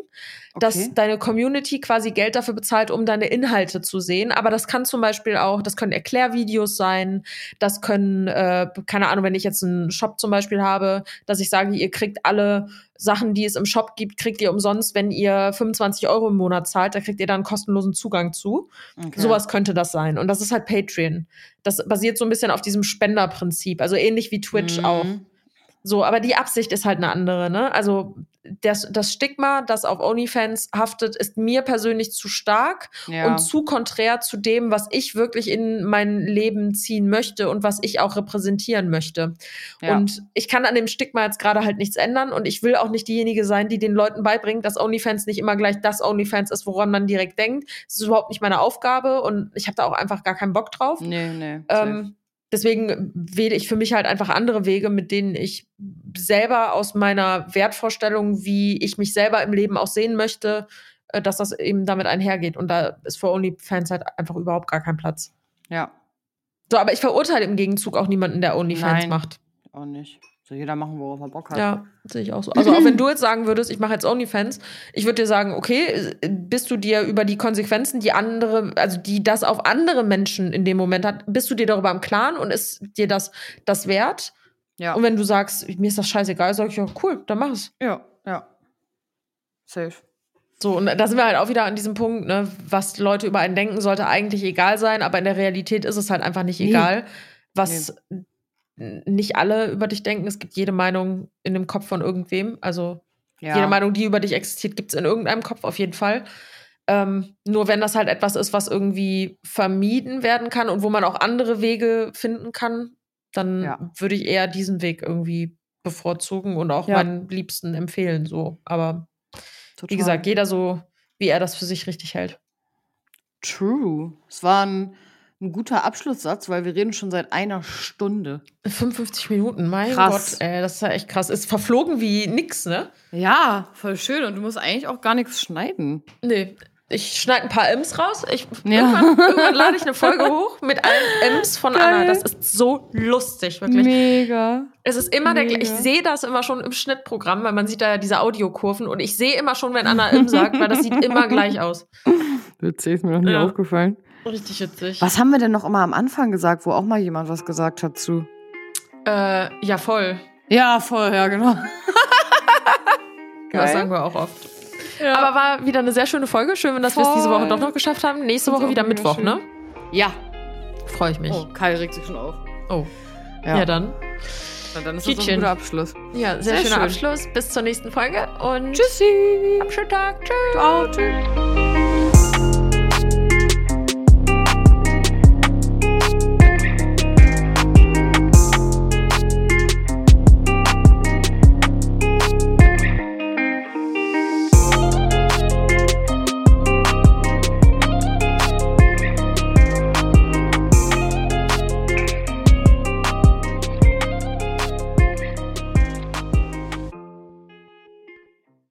dass Okay. deine Community quasi Geld dafür bezahlt, um deine Inhalte zu sehen. Aber das kann zum Beispiel auch, das können Erklärvideos sein, das können, äh, keine Ahnung, wenn ich jetzt einen Shop zum Beispiel habe, dass ich sage, ihr kriegt alle Sachen, die es im Shop gibt, kriegt ihr umsonst, wenn ihr 25 Euro im Monat zahlt, da kriegt ihr dann kostenlosen Zugang zu. Okay. Sowas könnte das sein. Und das ist halt Patreon. Das basiert so ein bisschen auf diesem Spenderprinzip, also ähnlich wie Twitch Mhm. auch. So, aber die Absicht ist halt eine andere, ne? Also das, das Stigma, das auf OnlyFans haftet, ist mir persönlich zu stark Ja. und zu konträr zu dem, was ich wirklich in mein Leben ziehen möchte und was ich auch repräsentieren möchte. Ja. Und ich kann an dem Stigma jetzt gerade halt nichts ändern und ich will auch nicht diejenige sein, die den Leuten beibringt, dass OnlyFans nicht immer gleich das OnlyFans ist, woran man direkt denkt. Das ist überhaupt nicht meine Aufgabe und ich habe da auch einfach gar keinen Bock drauf. Nee, nee. Ähm, deswegen wähle ich für mich halt einfach andere Wege, mit denen ich selber aus meiner Wertvorstellung, wie ich mich selber im Leben auch sehen möchte, äh, dass das eben damit einhergeht. Und da ist für OnlyFans halt einfach überhaupt gar kein Platz. ja. So, aber ich verurteile im Gegenzug auch niemanden, der OnlyFans Nein. macht. Auch nicht. Soll jeder machen, worauf er Bock hat. Ja, sehe ich auch so. Also auch wenn du jetzt sagen würdest, ich mache jetzt OnlyFans, ich würde dir sagen, okay, bist du dir über die Konsequenzen, die andere, also die das auf andere Menschen in dem Moment hat, bist du dir darüber im Klaren und ist dir das das wert? Ja. Und wenn du sagst, mir ist das scheißegal, sag ich ja, cool, dann mach es. ja, ja. Safe. So, und da sind wir halt auch wieder an diesem Punkt, ne, was Leute über einen denken, sollte eigentlich egal sein, aber in der Realität ist es halt einfach nicht Nee. egal, was n- nicht alle über dich denken. Es gibt jede Meinung in dem Kopf von irgendwem. Also Ja. jede Meinung, die über dich existiert, gibt es in irgendeinem Kopf auf jeden Fall. Ähm, nur wenn das halt etwas ist, was irgendwie vermieden werden kann und wo man auch andere Wege finden kann, dann Ja. würde ich eher diesen Weg irgendwie bevorzugen und auch Ja. meinen Liebsten empfehlen. So, aber Total. wie gesagt, jeder so, wie er das für sich richtig hält. True. Es war ein, guter Abschlusssatz, weil wir reden schon seit einer Stunde. 55 Minuten, mein Krass. Gott, ey, das ist ja echt krass. Ist verflogen wie nix, ne? Ja, voll schön. Und du musst eigentlich auch gar nichts schneiden. Nee. Ich schneide ein paar M's raus. Ich, Ja. irgendwann, irgendwann lade ich eine Folge [LAUGHS] hoch mit allen M's von Geil. Anna. Das ist so lustig, wirklich. Mega. Es ist immer der Mega. gleiche. Ich sehe das immer schon im Schnittprogramm, weil man sieht da ja diese Audiokurven und ich sehe immer schon, wenn Anna M sagt, weil das sieht immer gleich aus. Witzig, ist mir noch nie Ja. aufgefallen. Richtig witzig. Was haben wir denn noch immer am Anfang gesagt, wo auch mal jemand was gesagt hat zu? Äh, ja, voll. Ja, voll, ja, genau. [LAUGHS] Das sagen wir auch oft. Aber war wieder eine sehr schöne Folge. Schön, dass wir es diese. Woche doch noch geschafft haben. Nächste Woche wieder Mittwoch, schön. ne? ja. Freue ich mich. Oh, Kai regt sich schon auf. Oh. Ja, Ja, dann. Na, dann ist das so ein guter Abschluss. Ja, sehr, Sehr schöner schön. Abschluss. Bis zur nächsten Folge und Tschüssi. Hab einen schönen Tag. Tschüss. Ciao, tschüss.